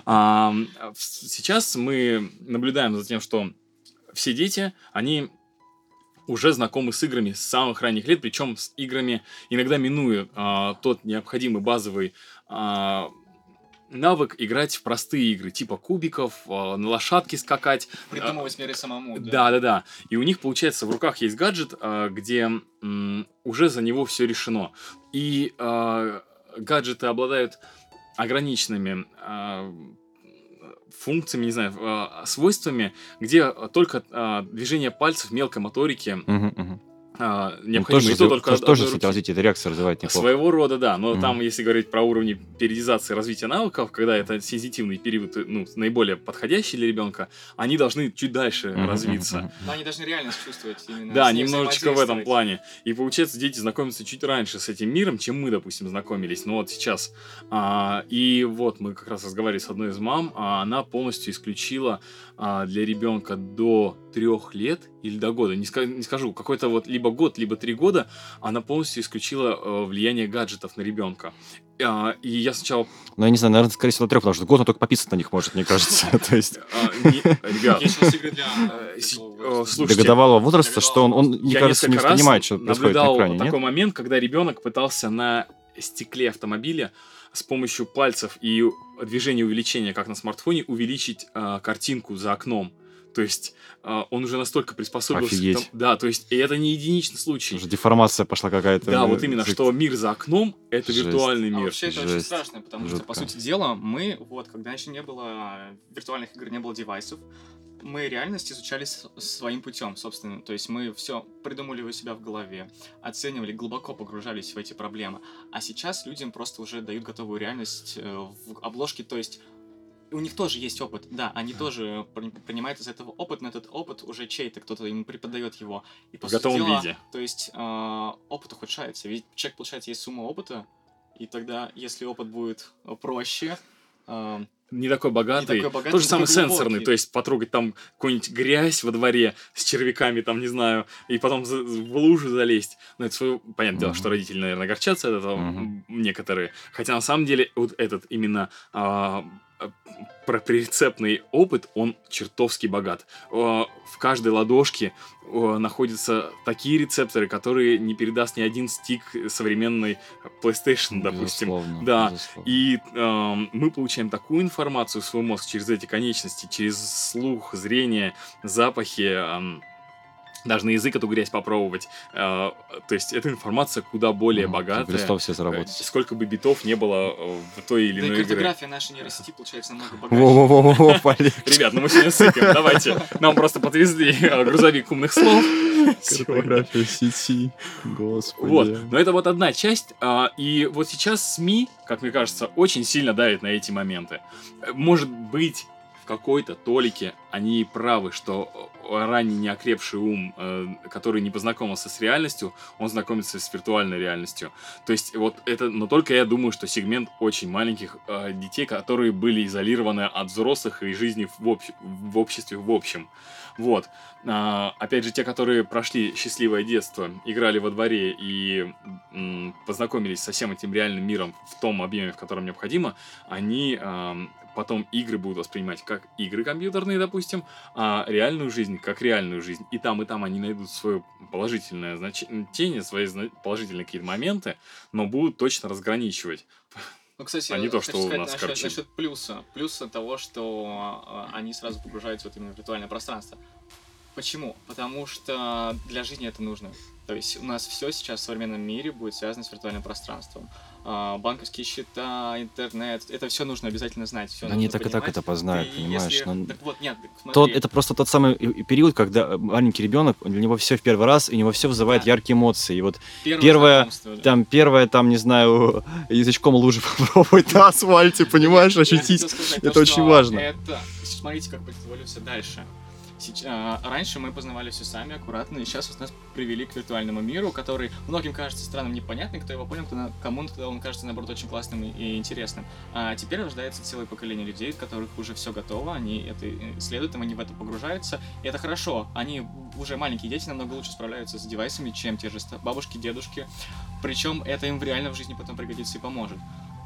А, сейчас мы наблюдаем за тем, что все дети, они уже знакомы с играми с самых ранних лет, причем с играми, иногда минуя а, тот необходимый базовый а, навык играть в простые игры, типа кубиков, а, на лошадке скакать.
Придумывать меры самому.
Да, да, да. И у них, получается, в руках есть гаджет, а, где м, уже за него все решено. И а, гаджеты обладают ограниченными а, функциями, не знаю, а, свойствами, где только а, движение пальцев, мелкой моторики
Мгм, мгм.
А,
Ну,
необходимо.
тоже,
только
тоже, тоже,
руки.
развитие, это реакция развивает неплохо.
Своего рода, да. Но
Мгм.
там, если говорить про уровни периодизации развития навыков, когда это сенситивный период, ну, наиболее подходящий для ребенка, они должны чуть дальше
Мгм,
развиться.
Но они должны реальность чувствовать именно.
Да, немножечко в этом плане. И получается, дети знакомятся чуть раньше с этим миром, чем мы, допустим, знакомились. Ну вот сейчас. А, и вот мы как раз разговаривали с одной из мам, а она полностью исключила а, для ребенка до трех лет или до года, не, ска- не скажу, какой-то вот либо год, либо три года, она полностью исключила э, влияние гаджетов на ребенка. А, и я сначала...
Ну, я не знаю, наверное, скорее всего, до трех, потому что год он только пописать на них может, мне кажется. [laughs] То есть
а, ребят, э, [laughs] э, слушайте,
до годовалого возраста, что он, мне
я
кажется, не воспринимает, что происходит на
наблюдал
экране,
такой
нет?
момент, когда ребенок пытался на стекле автомобиля с помощью пальцев и движения увеличения, как на смартфоне, увеличить а, картинку за окном. То есть а, он уже настолько приспособился. к
Офигеть.
тому- да, то есть и это не единичный случай.
Уже деформация пошла какая-то.
Да,
э,
вот именно,
за-
что мир за окном это
Жесть.
виртуальный
А
мир.
вообще это очень
Жесть.
страшно, потому что, по
Жутко.
сути дела, мы, вот, когда еще не было виртуальных игр, не было девайсов, мы реальность изучали своим путем, собственно. То есть мы все придумали у себя в голове, оценивали, глубоко погружались в эти проблемы. А сейчас людям просто уже дают готовую реальность э, в обложке, то есть у них тоже есть опыт, да, они тоже при- принимают из этого опыт, но этот опыт уже чей-то, кто-то им преподает его. И, по
В готовом
дела,
виде.
То есть э, опыт ухудшается, ведь человек, получается, есть сумма опыта, и тогда, если опыт будет э, проще, э,
Не такой богатый.
Не такой богатый,
То же
не
самое
такой
сенсорный, то есть потрогать там какую-нибудь грязь во дворе с червяками, там, не знаю, и потом за- в лужу залезть. Ну, это свое... Понятное дело,
Мгм.
что родители, наверное, огорчатся от этого, м, некоторые. Хотя на самом деле вот этот именно а, а, про прицепный опыт, он чертовски богат. А, В каждой ладошке а, находятся такие рецепторы, которые не передаст ни один стик современной PlayStation, допустим.
Безусловно,
Да,
безусловно.
И эм, мы получаем такую информацию в свой мозг через эти конечности, через слух, зрение, запахи, эм, даже на язык эту грязь попробовать. Э, то есть эта информация куда более
Мгм,
богатая.
Листов все
Э,
заработать.
Сколько бы битов не было э, в той или
да и
иной игре.
картография нашей нейросети получается намного [laughs] богаче.
Во-во-во-во. [laughs]
Ребят, ну мы сегодня сыпем, давайте. Нам просто подвезли э, грузовик умных слов. [laughs]
Картография сети. Господи.
Вот, но это вот одна часть, а, и вот сейчас СМИ, как мне кажется, очень сильно давят на эти моменты. Э, Может быть, какой-то толике они правы, что ранее неокрепший ум, э, который не познакомился с реальностью, он знакомится с виртуальной реальностью. То есть вот это, но только я думаю, что сегмент очень маленьких э, детей, которые были изолированы от взрослых и жизни в, общ- в обществе в общем. Вот. А, опять же, те, которые прошли счастливое детство, играли во дворе и познакомились со всем этим реальным миром в том объеме, в котором необходимо, они потом игры будут воспринимать как игры компьютерные, допустим, а реальную жизнь как реальную жизнь. И там, и там они найдут свое положительное значение, свои зна- положительные какие-то моменты, но будут точно разграничивать.
Ну, кстати,
А не то, что у
сказать
нас,
насчет,
короче.
насчет плюса. Плюса того, что э, они сразу погружаются вот именно в виртуальное пространство. Почему? Потому что для жизни это нужно. То есть у нас все сейчас в современном мире будет связано с виртуальным пространством. А, банковские счета, интернет, это все нужно обязательно знать. Все
они так и так это познают,
И
понимаешь?
если-
но-
Так вот, нет, так смотри.
Тот, это просто тот самый период, когда маленький ребенок, для него все в первый раз, и у него все вызывает
Да.
яркие эмоции. И вот
Первое
первое,
да.
там первое, там, не знаю, [laughs] язычком лужи [laughs] попробовать на асфальте, понимаешь, ощутить. Это
то,
очень важно.
Это, смотрите, как эволюция дальше. Сеч- а, раньше мы познавали все сами, аккуратно, и сейчас нас привели к виртуальному миру, который многим кажется странным, непонятным, кто его понял, кто на- кому-то он кажется, наоборот, очень классным и, и интересным. А теперь рождается целое поколение людей, которых уже все готово, они это исследуют, им они в это погружаются, и это хорошо. Они уже маленькие дети намного лучше справляются с девайсами, чем те же бабушки, дедушки. Причем это им реально в жизни потом пригодится и поможет.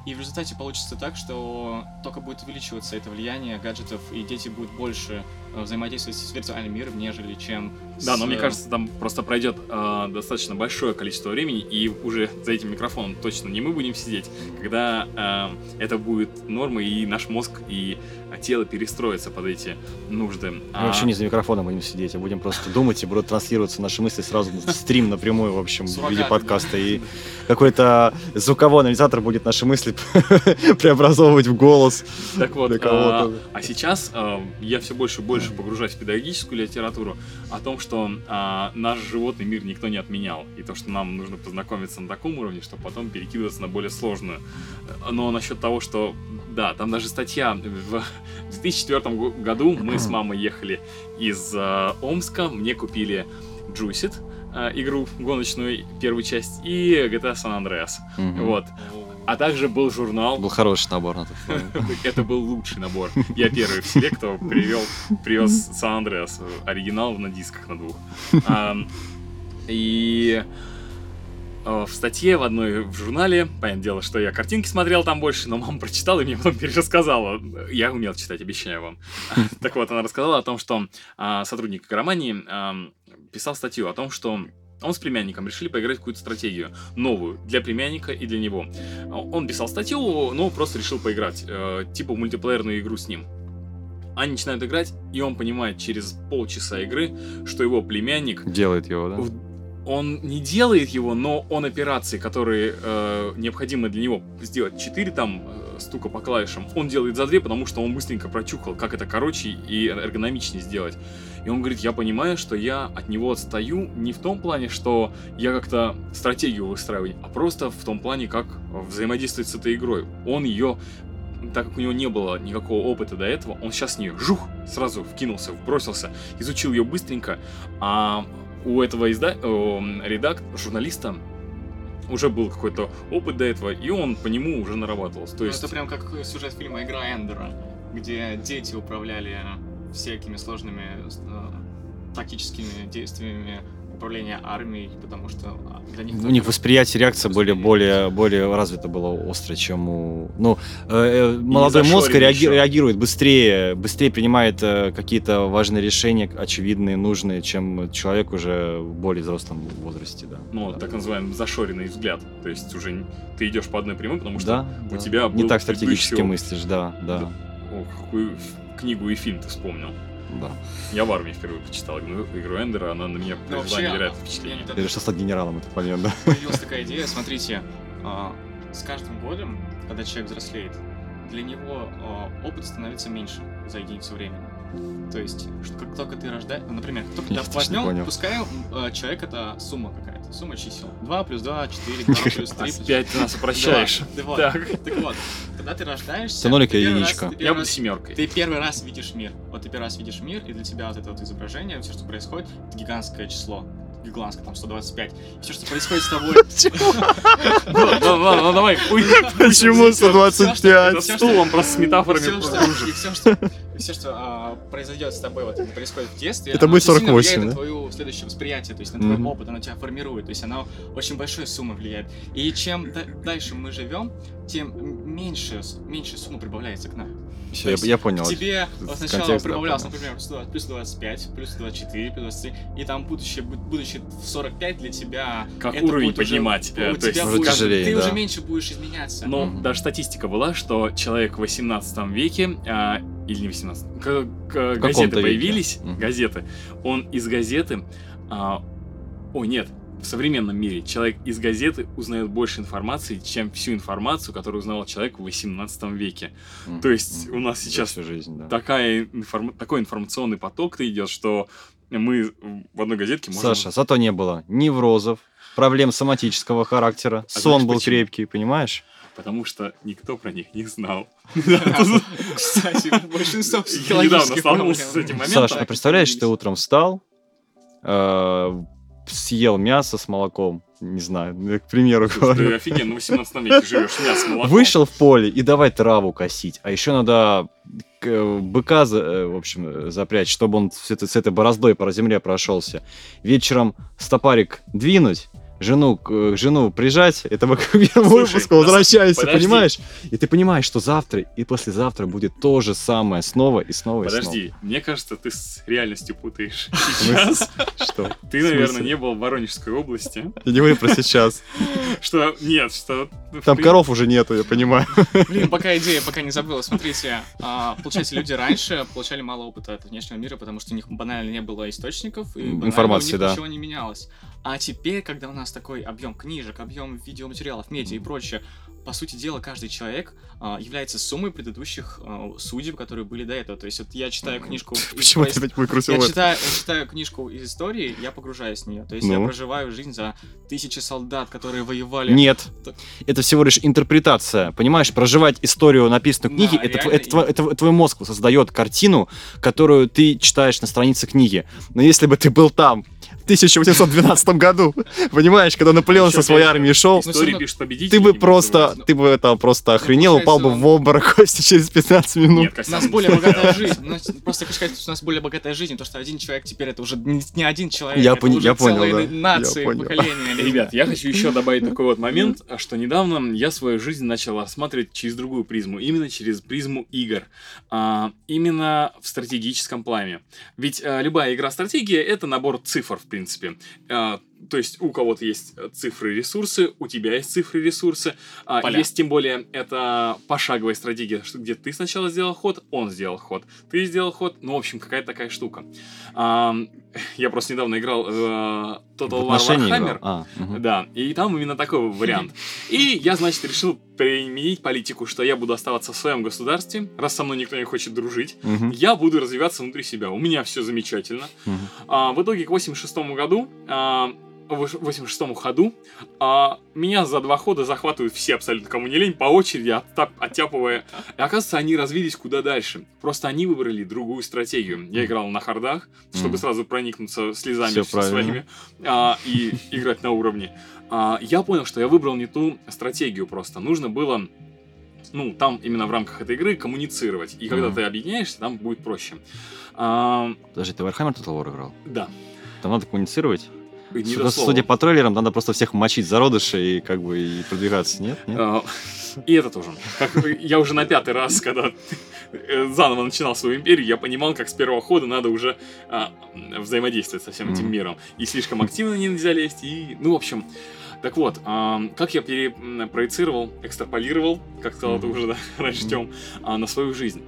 И в результате получится так, что только будет увеличиваться это влияние гаджетов, и дети будут больше э, взаимодействовать с виртуальным миром, нежели чем
Да, но мне
э,
кажется, там просто пройдет а, достаточно большое количество времени, и уже за этим микрофоном точно не мы будем сидеть, когда а, это будет нормой, и наш мозг и тело перестроится под эти нужды.
Мы
А,
вообще не за микрофоном будем сидеть, а будем просто думать, и будут транслироваться наши мысли сразу в стрим напрямую, в общем, в виде подкаста. И какой-то звуковой анализатор будет наши мысли [laughs] преобразовывать в голос.
Так вот, а, а сейчас я все больше и больше погружаюсь в педагогическую литературу о том, что а, наш животный мир никто не отменял, и то, что нам нужно познакомиться на таком уровне, чтобы потом перекидываться на более сложную. Но насчет того, что, да, там даже статья в 2004 го- году мы с [clears throat] мамой ехали из а, Омска, мне купили Juiced, а, игру гоночную, первую часть, и GTA San Andreas.
Мгм.
Вот. А также был журнал
Был хороший набор на тот [laughs] момент.
это был лучший набор. Я первый в селе, кто привел, привез Сан Андреас, оригинал на дисках на двух. Ам, И э, в статье в одной в журнале, понятное дело, что я картинки смотрел там больше, но мама прочитала и мне потом перерассказала. Я умел читать, обещаю вам. Так вот, она рассказала о том, что а, сотрудник игромании ам, писал статью о том, что он с племянником решили поиграть в какую-то стратегию новую для племянника и для него. Он писал статью, но просто решил поиграть, э, типа мультиплеерную игру с ним. Они начинают играть, и он понимает через полчаса игры, что его племянник
Делает его, да?
в- он не делает его, но он операции, которые э, необходимы для него сделать 4 там э, стука по клавишам, он делает за 2, потому что он быстренько прочухал, как это короче и эргономичнее сделать. И он говорит, я понимаю, что я от него отстаю не в том плане, что я как-то стратегию выстраиваю, а просто в том плане, как взаимодействовать с этой игрой. Он ее так как у него не было никакого опыта до этого, он сейчас в нее жух, сразу вкинулся, вбросился, изучил ее быстренько, а у этого изда... о, редак... журналиста уже был какой-то опыт до этого, и он по нему уже нарабатывался. То
Ну,
есть...
Это прям как сюжет фильма «Игра Эндера», где дети управляли всякими сложными э, тактическими действиями управления армией, потому что а, для них...
У них восприятие, реакция более,
Восприятие.
более, более развита была остро, чем у... Ну, э, э, молодой мозг реаги- реагирует быстрее, быстрее принимает э, какие-то важные решения, очевидные, нужные, чем человек уже в более взрослом возрасте, да.
Ну,
Да.
так называемый зашоренный взгляд. То есть уже ты идешь по одной прямой, потому что
Да,
у
да.
тебя
Не так стратегически
предыдущий
мыслишь, да, да,
Да. О, какую книгу и фильм ты вспомнил.
Да.
Я в армии впервые почитал игру, игру Эндера, она на меня произвела
вообще,
невероятное
а,
впечатление.
я
решил стать генералом в этот момент, [laughs] да?
появилась такая идея, смотрите, а, с каждым годом, когда человек взрослеет, для него а, опыт становится меньше за единицу времени. То есть, что как только ты рождаешь, например, как только
не
возьмем, пускай э, человек это сумма какая-то, сумма чисел. 2 плюс 2, 4, 2 плюс 3 плюс
Опять ты нас упрощаешь. Так.
Так вот, когда ты рождаешься...
Нолик
ты
и
раз-
единичка.
ты первый
Я буду
раз-
семеркой.
Ты первый раз видишь мир. Вот ты первый раз видишь мир, и для тебя вот это вот изображение, все, что происходит, это гигантское число. Гигантское, там 125. Все, что происходит с тобой...
Ну, ну, ну, ну, давай.
Почему
Всё,
125?
Это
всё,
стулом просто с метафорами
все, что, все, что, а, произойдет с тобой, вот, происходит в детстве,
Это будет
очень сильно
48,
влияет
да?
на твое следующее восприятие, то есть на твой
Мгм.
опыт, оно тебя формирует, то есть оно очень большой суммой влияет. И чем да- дальше мы живем, тем меньше, меньше сумма прибавляется к нам.
Всё, я, я понял.
К тебе сначала
контекст, да,
прибавлялось,
понял.
например, плюс 20 плюс 25, плюс 24, плюс 23, и там будучи, бу- будучи в 45 для тебя...
Как
это
уровень
будет уже-
поднимать, э,
у
то есть
тебя
уже
будет-
тяжелее,
Ты
да.
уже меньше будешь изменяться.
Но
Мгм.
даже статистика была, что человек в 18 веке, а, или не в 18, к- к- газеты
веке.
появились,
Мгм.
газеты, он из газеты, а, о нет, в современном мире человек из газеты узнает больше информации, чем всю информацию, которую узнавал человек в 18 веке.
Мгм.
То есть
Мгм.
у нас сейчас
всю жизнь, да.
такая информ- такой информационный поток идет, что мы в одной газетке можем...
Саша, зато не было неврозов, проблем соматического характера, сон
знаешь
был
почему?
крепкий, понимаешь?
Потому что никто про них не знал. [laughs]
Кстати, большинство психологических
столкнулся с
проблем.
этим моментом.
Саша, а представляешь, ты утром встал, э, съел мясо с молоком, не знаю, ну, к примеру
Ты
говорю,
офигенно в 18 веке живешь, мясо, [laughs] молоко.
вышел в поле и давай траву косить, а еще надо к- быка, э, в общем, э, запрячь, чтобы он с этой, с этой бороздой по земле прошелся. Вечером стопарик двинуть, жену, к- жену прижать, это мы к первому выпуску возвращаемся,
подожди.
понимаешь? И ты понимаешь, что завтра и послезавтра будет то же самое снова и снова и
Подожди, мне кажется, ты с реальностью путаешь. [laughs] Сейчас
снова. Что?
ты, наверное, не был в Воронежской области.
Я не говорю про сейчас.
Что нет, что...
Там коров уже нету, я понимаю.
Блин, пока идея, пока не забыла. Смотрите, а, получается, люди раньше получали мало опыта от внешнего мира, потому что у них банально не было источников, и
Информации, да.
ничего не менялось. А теперь, когда у нас такой объем книжек, объем видеоматериалов, медиа и прочее, по сути дела, каждый человек а, является суммой предыдущих а, судеб, которые были до этого. То есть вот я читаю книжку... [laughs]
Почему ты опять выкрутил
Я читаю, я читаю книжку из истории, я погружаюсь в нее. То есть я
Ну?
проживаю жизнь за тысячи солдат, которые воевали.
Нет. Это всего лишь интерпретация. Понимаешь, проживать историю, написанную в
Да,
книге, это, тв-
реально
это тво- это твой мозг создает картину, которую ты читаешь на странице книги. Но если бы ты был там 1812 году, понимаешь, когда Наполеон со своей армией шел,
Ну,
ты бы просто, ты бы там просто охренел, упал бы в обморок [laughs] через 15 минут.
У нас
сам
более [laughs] богатая жизнь. Ну, просто хочу сказать, что у нас более богатая жизнь, то, что один человек теперь это уже не, один человек,
Я
это уже
я понял,
целые
да.
нации,
Я понял.
поколения.
Ребят, я хочу еще добавить такой вот момент, а что недавно я свою жизнь начал рассматривать через другую призму, именно через призму игр, А, именно в стратегическом плане. Ведь а, любая игра стратегия это набор цифр, в принципе. То есть у кого-то есть э, цифры ресурсы, у тебя есть цифры ресурсы. А, есть тем более это пошаговая стратегия, что где ты сначала сделал ход, он сделал ход, ты сделал ход, ну в общем какая-то такая штука. А, [laughs] я просто недавно играл в э, Total War Warhammer.
играл? А, мгм.
Да, и там именно такой [laughs] вариант. И я, значит, решил применить политику, что я буду оставаться в своем государстве, раз со мной никто не хочет дружить.
Мгм.
Я буду развиваться внутри себя. У меня все замечательно.
Мгм.
А, в итоге к 86 году, а, в 86 ходу, а, меня за два хода захватывают все абсолютно, кому не лень, по очереди, оттап- оттяпывая. И оказывается, они развились куда дальше. Просто они выбрали другую стратегию. Я играл на хардах, чтобы
Мгм.
сразу проникнуться слезами
правильно.
своими а, и играть на уровне. А, я понял, что я выбрал не ту стратегию просто. Нужно было ну, там именно в рамках этой игры коммуницировать. И когда
Мгм.
ты объединяешься, там будет проще. А,
Подожди, ты Warhammer Total War играл?
да.
Там надо коммуницировать? Судя-. Судя по трейлерам, надо просто всех мочить зародыши и как бы и продвигаться, нет? Нет?
А, И это тоже. Как я уже на пятый раз, когда э, заново начинал свою империю, я понимал, как с первого хода надо уже а, взаимодействовать со всем этим миром. И слишком активно нельзя лезть. И, ну, в общем, так вот, а, как я перепроецировал, экстраполировал, как сказал
Мгм.
уже да, [laughs] раньше Тём, а, на свою жизнь.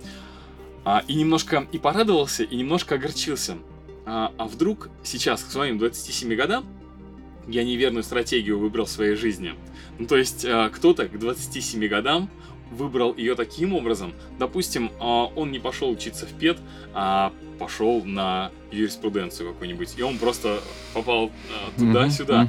А, и немножко и порадовался, и немножко огорчился. А, а вдруг сейчас, к своим 27 годам, я неверную стратегию выбрал в своей жизни. Ну, то есть, а, кто-то к 27 годам выбрал ее таким образом. Допустим, а, он не пошел учиться в ПЕД, а пошел на юриспруденцию какую-нибудь, и он просто попал а, туда-сюда.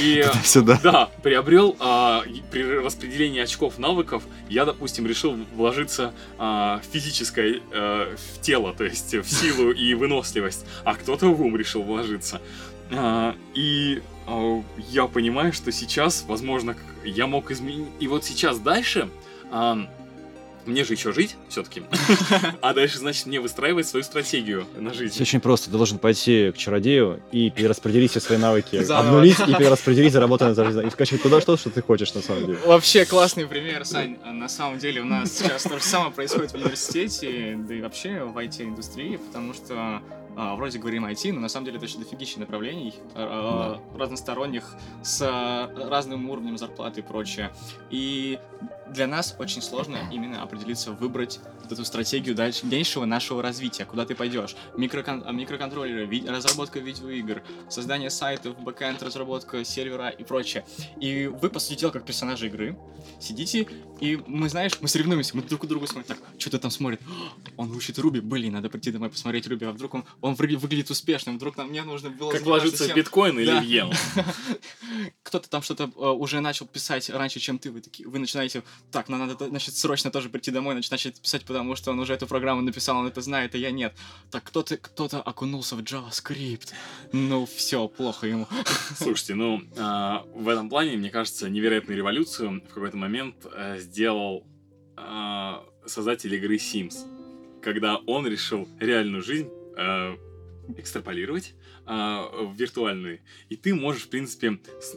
И [laughs]
Сюда.
да, приобрел а, при распределении очков навыков, я, допустим, решил вложиться а, в физическое, а, в тело, то есть в силу и выносливость, а кто-то в ум решил вложиться. И я понимаю, что сейчас, возможно, я мог изменить. И вот сейчас дальше. А, мне же еще жить все-таки. [laughs] А дальше, значит, мне выстраивать свою стратегию на жизнь.
Все очень просто. Ты должен пойти к чародею и перераспределить все свои навыки. Обнулить и перераспределить заработанное за жизнь. И вкачать туда что, что ты хочешь на самом деле.
Вообще классный пример, Сань. На самом деле у нас сейчас то же самое происходит в университете, да и вообще в IT-индустрии, потому что а, вроде говорим IT, но на самом деле это еще дофигища направлений а, а, разносторонних с а, разным уровнем зарплаты и прочее. И для нас очень сложно именно определиться, выбрать вот эту стратегию дальше- дальнейшего нашего развития, куда ты пойдешь. Микрокон- а, микроконтроллеры, ви- разработка видеоигр, создание сайтов, бэкэнд, разработка сервера и прочее. И вы, по сути дела, как персонажи игры, сидите, и мы, знаешь, мы соревнуемся, мы друг у друга смотрим, так, что ты там смотрит? Он учит Руби, блин, надо прийти домой посмотреть Руби, а вдруг он, он выгля- выглядит успешным, вдруг нам мне нужно было...
Как вложиться в биткоин или
Да.
в иену. [laughs]
Кто-то там что-то э, уже начал писать раньше, чем ты, вы, такие, вы начинаете, так, нам надо, значит, срочно тоже прийти домой, начать писать, потому что он уже эту программу написал, он это знает, а я нет. Так, кто-то кто окунулся в JavaScript. Ну, все, плохо ему. [laughs]
Слушайте, ну, а, в этом плане, мне кажется, невероятную революцию в какой-то момент э, сделал а, создатель игры Sims, когда он решил реальную жизнь э, экстраполировать а, в виртуальную. И ты можешь, в принципе, с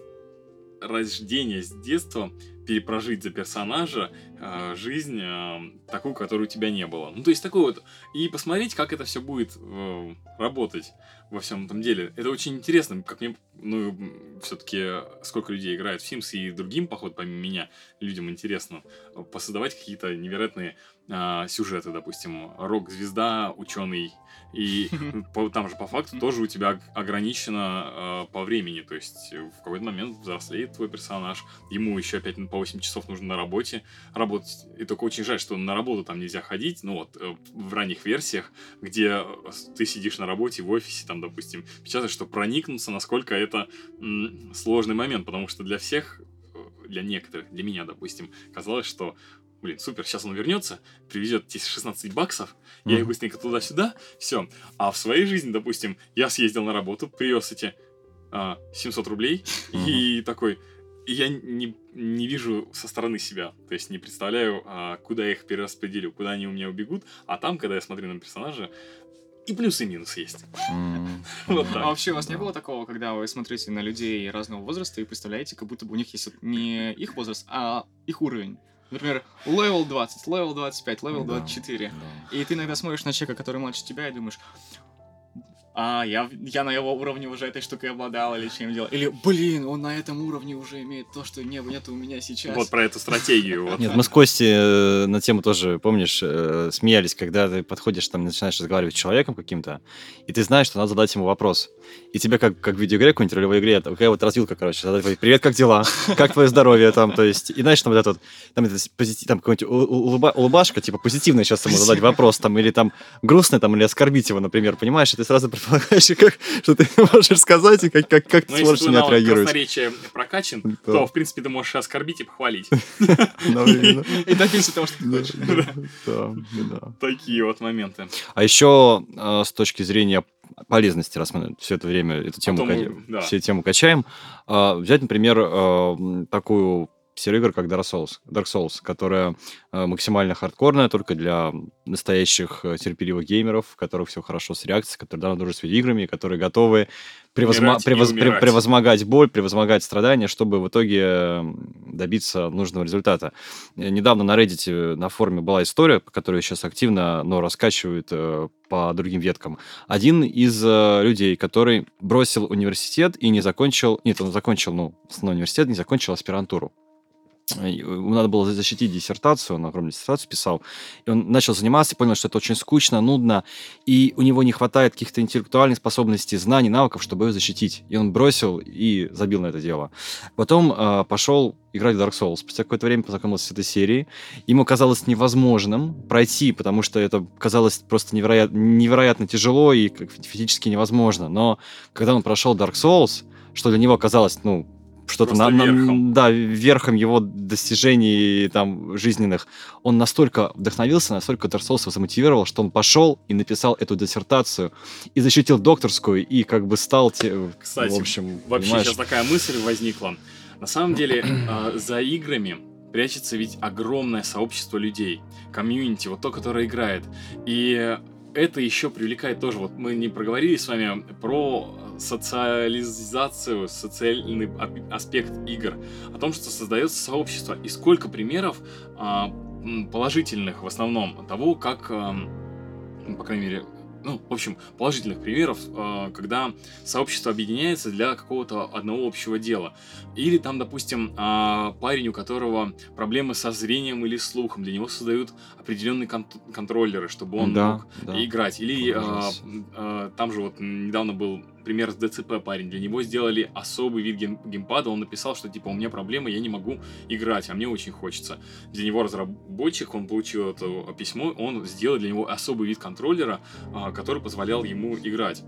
рождения, с детства перепрожить за персонажа э, жизнь э, такую, которой у тебя не было. Ну, то есть такой вот... И посмотреть, как это все будет э, работать во всем этом деле. Это очень интересно, как мне, ну, все-таки сколько людей играют в Sims и другим, походу, помимо меня, людям интересно э, посоздавать какие-то невероятные а, сюжеты, допустим, рок-звезда, ученый, и [laughs] по- там же по факту тоже у тебя ог- ограничено э, по времени, то есть в какой-то момент взрослеет твой персонаж, ему еще опять по 8 часов нужно на работе работать, и только очень жаль, что на работу там нельзя ходить, ну вот, э, в ранних версиях, где э, ты сидишь на работе в офисе, там, допустим, печатаешь, что проникнуться, насколько это сложный момент, потому что для всех, э, для некоторых, для меня, допустим, казалось, что блин, супер, сейчас он вернется, привезет тебе 16 баксов, я их быстренько туда-сюда, все. А в своей жизни, допустим, я съездил на работу, привез эти а, 700 рублей, и такой, я не, не вижу со стороны себя, то есть не представляю, а, куда я их перераспределю, куда они у меня убегут, а там, когда я смотрю на персонажа, и плюс и минус есть.
М. [laughs]
Вот
А
так.
вообще у вас не было такого, когда вы смотрите на людей разного возраста и представляете, как будто бы у них есть не их возраст, а их уровень? Например, level 20, level 25, level
Да,
24.
да.
И ты иногда смотришь на человека, который младше тебя, и думаешь, а, я, я на его уровне уже этой штукой обладал, или чем делал. Или, блин, он на этом уровне уже имеет то, что не, нет у меня сейчас.
Вот про эту стратегию. Вот.
Нет, мы с Костей э, на тему тоже, помнишь, э, смеялись, когда ты подходишь, там, начинаешь разговаривать с человеком каким-то, и ты знаешь, что надо задать ему вопрос. И тебе, как, как в видеоигре, какой-нибудь ролевой игре, такая вот развилка, короче, задать, привет, как дела? Как твое здоровье там, то есть, и знаешь, там вот этот, там, это позитив, там какой-нибудь улыба- улыбашка, типа, позитивно сейчас ему задать вопрос, там, или там грустный, там, или оскорбить его, например, понимаешь, и ты сразу предполагаешь, как, что ты [laughs] можешь сказать, и как, как, как ты
если
сможешь на отреагировать.
красноречия прокачан,
Да.
то, в принципе, ты можешь оскорбить и похвалить. [laughs]
Ну.
И добиться того, что ты хочешь.
Такие вот моменты.
А еще э, с точки зрения полезности, раз мы все это время эту тему,
то
ка-
да.
все тему качаем, э, взять, например, э, такую серию игр, как Dark Souls, Dark Souls, которая э, максимально хардкорная, только для настоящих э, терпеливых геймеров, у которых все хорошо с реакцией, которые давно дружат с видеоиграми, которые готовы превозма- превоз- пре-
умирать.
превозмогать боль, превозмогать страдания, чтобы в итоге э, добиться нужного результата. Недавно на Reddit на форуме была история, по которой сейчас активно, но раскачивают по другим веткам. Один из э, людей, который бросил университет и не закончил, нет, он закончил, ну, основной университет, не закончил аспирантуру. Э, ему надо было защитить диссертацию, он огромную диссертацию писал, и он начал заниматься, понял, что это очень скучно, нудно, и у него не хватает каких-то интеллектуальных способностей, знаний, навыков, чтобы ее защитить. И он бросил и забил на это дело. Потом э, пошел играть в Dark Souls. Спустя какое-то время познакомился с этой серией. Ему казалось невозможным пройти, потому что это казалось просто невероятно, невероятно тяжело и физически невозможно. Но когда он прошел Dark Souls, что для него казалось, ну, что-то на,
Просто
на-
верхом.
да, верхом его достижений там жизненных, он настолько вдохновился, настолько его замотивировал, что он пошел и написал эту диссертацию и защитил докторскую и как бы стал, те-
Кстати,
в общем,
Вообще
понимаешь?
сейчас такая мысль возникла. На самом деле, э, [clears throat] за играми прячется ведь огромное сообщество людей, комьюнити, вот то, которое играет. И это еще привлекает тоже, вот мы не проговорили с вами про социализацию, социальный аспект игр, о том, что создается сообщество, и сколько примеров а, положительных в основном того, как, по крайней мере, ну, в общем, положительных примеров, а, когда сообщество объединяется для какого-то одного общего дела. Или там, допустим, а, парень, у которого проблемы со зрением или слухом, для него создают определенные кон- контроллеры, чтобы он
да,
мог
да.
играть. Или а, а, там же вот недавно был пример с ДЦП парень. Для него сделали особый вид гейм- геймпада. Он написал, что типа у меня проблемы, я не могу играть, а мне очень хочется. Для него разработчик, он получил это письмо, он сделал для него особый вид контроллера, а, который позволял ему играть.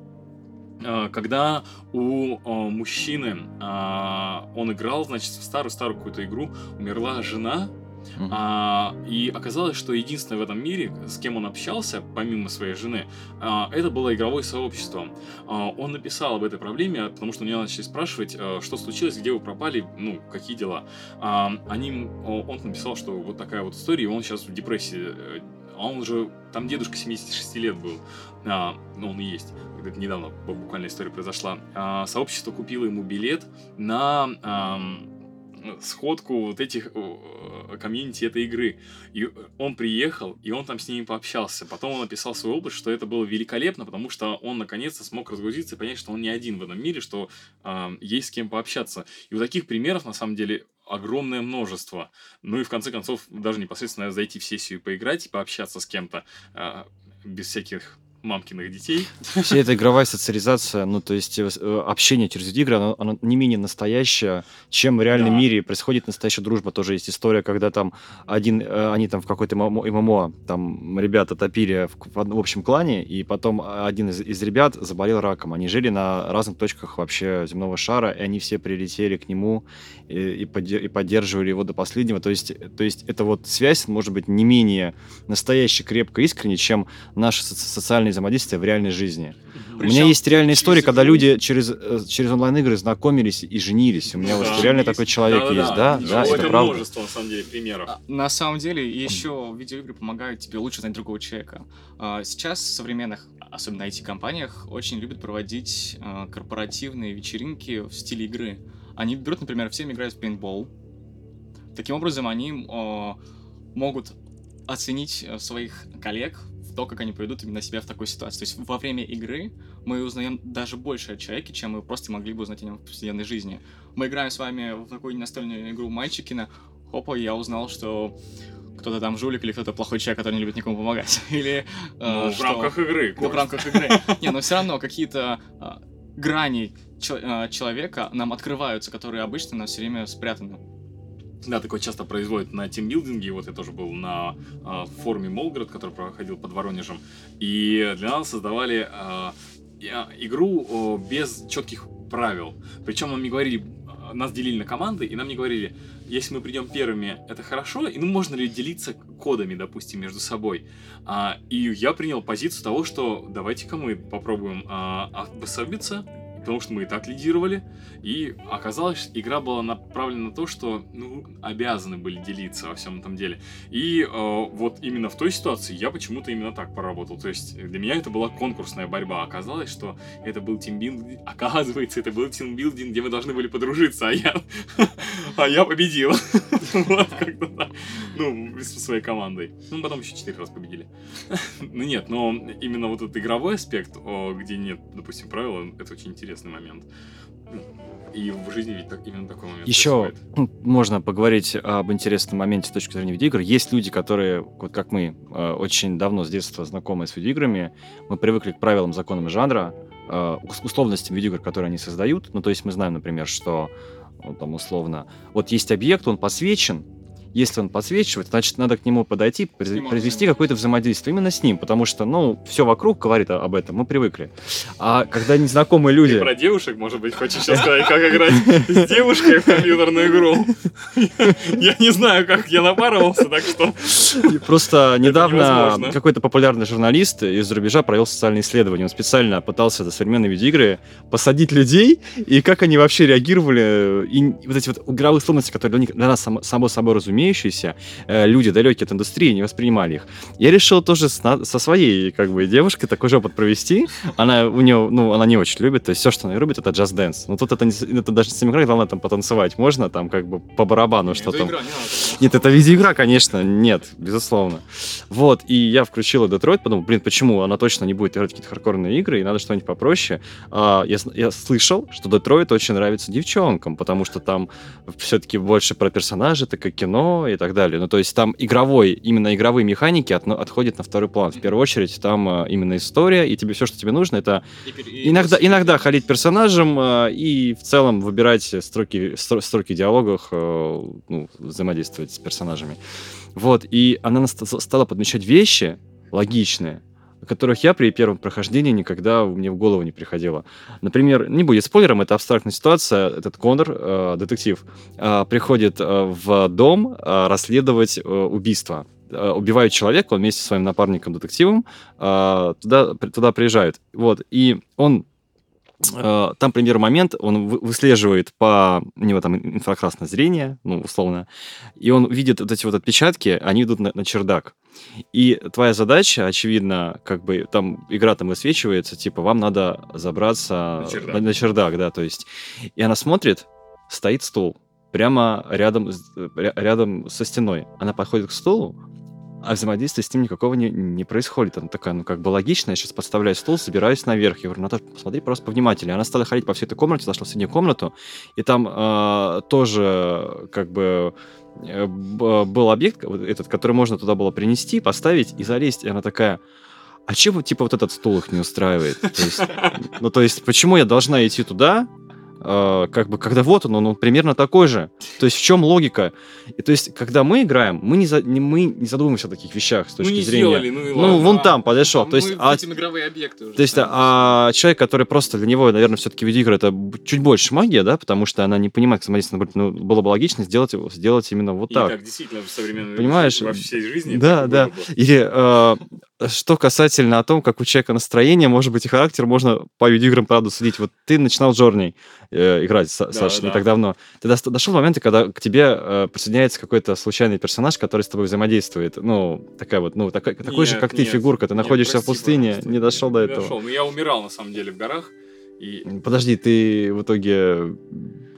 А, Когда у а, мужчины он играл, значит, в старую-старую какую-то игру, умерла жена,
Мгм.
а, и оказалось, что единственное в этом мире, с кем он общался, помимо своей жены, а, это было игровое сообщество. А, он написал об этой проблеме, потому что у него начали спрашивать, а, что случилось, где вы пропали, ну, какие дела. А, они, он написал, что вот такая вот история, и он сейчас в депрессии. А он уже, там дедушка 76 лет был, а, ну, он и есть, это недавно бу- буквально история произошла. А, сообщество купило ему билет на... ам, сходку вот этих э, комьюнити этой игры. И он приехал, и он там с ними пообщался. Потом он описал свой опыт, что это было великолепно, потому что он наконец-то смог разгрузиться и понять, что он не один в этом мире, что а, есть с кем пообщаться. И у таких примеров, на самом деле, огромное множество. Ну и в конце концов, даже непосредственно зайти в сессию поиграть, и пообщаться с кем-то а, без всяких мамкиных детей.
Вся эта игровая социализация, ну, то есть э, э, общение через игры, оно, оно не менее настоящее, чем в реальном
Да.
мире происходит настоящая дружба. Тоже есть история, когда там один, э, они там в какой-то ММО, там ребята топили в, в общем клане, и потом один из, из ребят заболел раком. Они жили на разных точках вообще земного шара, и они все прилетели к нему и, и, подде- и поддерживали его до последнего. То есть, то есть эта вот связь может быть не менее настоящей, крепкой, искренней, чем наше соци- социальное взаимодействие в реальной жизни. У меня
Причем
есть реальная история, когда люди через, э, через онлайн-игры знакомились и женились. У меня вот
Да.
реально
Есть.
такой человек есть, да,
Ну,
да,
это,
это правда.
множество, на самом деле, примеров.
А, На самом деле, еще видеоигры помогают тебе лучше знать другого человека. А, Сейчас в современных, особенно IT-компаниях, очень любят проводить а, корпоративные вечеринки в стиле игры. Они берут, например, всем играют в пейнтбол. Таким образом, они могут оценить э, своих коллег то, как они поведут именно себя в такой ситуации. То есть во время игры мы узнаем даже больше о человеке, чем мы просто могли бы узнать о нем в повседневной жизни. Мы играем с вами в такую настольную игру Мальчикина, хопа, я узнал, что кто-то там жулик или кто-то плохой человек, который не любит никому помогать. [laughs] Или э,
Ну, в
что-
рамках игры.
Да, в рамках игры. Не, но все равно какие-то а, грани чел- а, человека нам открываются, которые обычно у нас все время спрятаны.
Да, такое часто производят на тимбилдинге. Вот я тоже был на а, форуме Молгород, который проходил под Воронежем. И для нас создавали а, игру о, без четких правил. Причем нам не говорили, нас делили на команды, и нам не говорили, если мы придем первыми, это хорошо, и ну можно ли делиться кодами, допустим, между собой. А, и я принял позицию того, что давайте-ка мы попробуем а, обособиться, потому что мы и так лидировали. И оказалось, игра была направлена на то, что ну, обязаны были делиться во всем этом деле. И э, вот именно в той ситуации я почему-то именно так поработал. То есть для меня это была конкурсная борьба. Оказалось, что это был тимбилдинг. Оказывается, это был тимбилдинг, где мы должны были подружиться, а я, [laughs] а я победил. [laughs] Вот, как-то так. Ну, со своей командой. Ну, потом еще четыре раз победили. [laughs] Ну, нет, но именно вот этот игровой аспект, где нет, допустим, правил, это очень интересный момент. И в жизни ведь так, именно такой момент
Еще
происходит.
можно поговорить об интересном моменте с точки зрения видеоигр. Есть люди, которые, вот как мы, э, очень давно с детства знакомы с видеоиграми. Мы привыкли к правилам, законам жанра, э, условностям видеоигр, которые они создают. Ну, то есть мы знаем, например, что ну, там условно, вот есть объект, он подсвечен, если он подсвечивает, значит, надо к нему подойти, произвести какое-то взаимодействие именно с ним, потому что, ну, все вокруг говорит об этом, мы привыкли. А когда незнакомые люди...
Ты про девушек, может быть, хочешь сейчас сказать, как играть с девушкой в компьютерную игру? [laughs] Я не знаю, как я напарывался, так что...
Просто недавно какой-то популярный журналист из-за рубежа провел социальное исследование. Он специально пытался за современные видеоигры посадить людей, и как они вообще реагировали. И вот эти вот игровые условности, которые для, них, для нас само, собой разумеющиеся, э, люди, далекие от индустрии, не воспринимали их. Я решил тоже со своей как бы девушкой такой же опыт провести. Она у нее, ну, она не очень любит, то есть все, что она любит, это Just Dance. Но тут это, не, это даже не сам игра, главное там потанцевать можно, там как бы по барабану, что там.
Видеоигра, не надо.
Нет, это видеоигра, конечно, нет, безусловно. Вот, и я включила Детройт, подумал, блин, почему? Она точно не будет играть какие-то хардкорные игры, и надо что-нибудь попроще. А, я, я слышал, что Детройт очень нравится девчонкам, потому что там все-таки больше про персонажей, так и кино и так далее. Ну, то есть там игровой, именно игровые механики отно- отходят на второй план. В первую очередь там а, именно история, и тебе все, что тебе нужно, это
И пер- и
Иногда, иногда ходить персонажем э, и в целом выбирать строки, стро- строки в диалогах, э, ну, взаимодействовать с персонажами. Вот, и она стала подмечать вещи логичные, которых я при первом прохождении никогда мне в голову не приходило. Например, не будет спойлером, это абстрактная ситуация. Этот Конор, э, детектив, э, приходит э, в дом э, расследовать э, убийство. Э, Убивают человека, он вместе со своим напарником-детективом э, туда, туда приезжает. Вот, и он там, пример, момент, он вы- выслеживает по... У него там инфракрасное зрение, ну, условно, и он видит вот эти вот отпечатки, они идут на, на чердак. И твоя задача, очевидно, как бы там игра там высвечивается, типа, вам надо забраться
На чердак.
на, на чердак, да, то есть. И она смотрит, стоит стул прямо рядом, ря- рядом со стеной. Она подходит к стулу, а взаимодействия с ним никакого не, не происходит. Она такая, ну, как бы логично, я сейчас подставляю стул, собираюсь наверх. Я говорю, Наташа, посмотри просто повнимательнее. Она стала ходить по всей этой комнате, зашла в соседнюю комнату, и там э, тоже, как бы, э, был объект, вот этот, который можно туда было принести, поставить и залезть. И она такая, а чего, типа, вот этот стул их не устраивает? Ну, то есть, почему я должна идти туда, э, как бы, когда вот он, он, он примерно такой же. То есть, в чем логика? И то есть, когда мы играем, мы не, за- не- мы не задумываемся о таких вещах с
Ну
точки
не
зрения...
сделали, ну и
Ну,
ладно.
вон
А,
там подошел.
А
то есть, а,
игровые объекты уже.
то есть, а человек, который просто для него, наверное, все-таки видеоигры это чуть больше магия, да, потому что она не понимает, как взаимодействовать. Ну, было бы логично сделать, сделать именно вот
И
так.
как действительно в современной
Понимаешь?
во всей жизни.
Да,
так
да.
было бы.
Или э, что касательно о том, как у человека настроение, может быть, и характер, можно по видеоиграм, правда, судить. Вот ты начинал Джорни э, играть, Са-
Да,
Саша, не
да.
так давно. Ты дос- дошел до момента, когда к тебе э, присоединяется какой-то случайный персонаж, который с тобой взаимодействует. Ну, такая вот, ну, такая, такой же,
Нет,
как ты,
нет,
фигурка. Ты
нет,
находишься в
прости,
пустыне,
пожалуйста.
не дошел до
Не
этого.
дошел. Ну, я умирал, на самом деле, в горах. И...
Подожди, ты в итоге...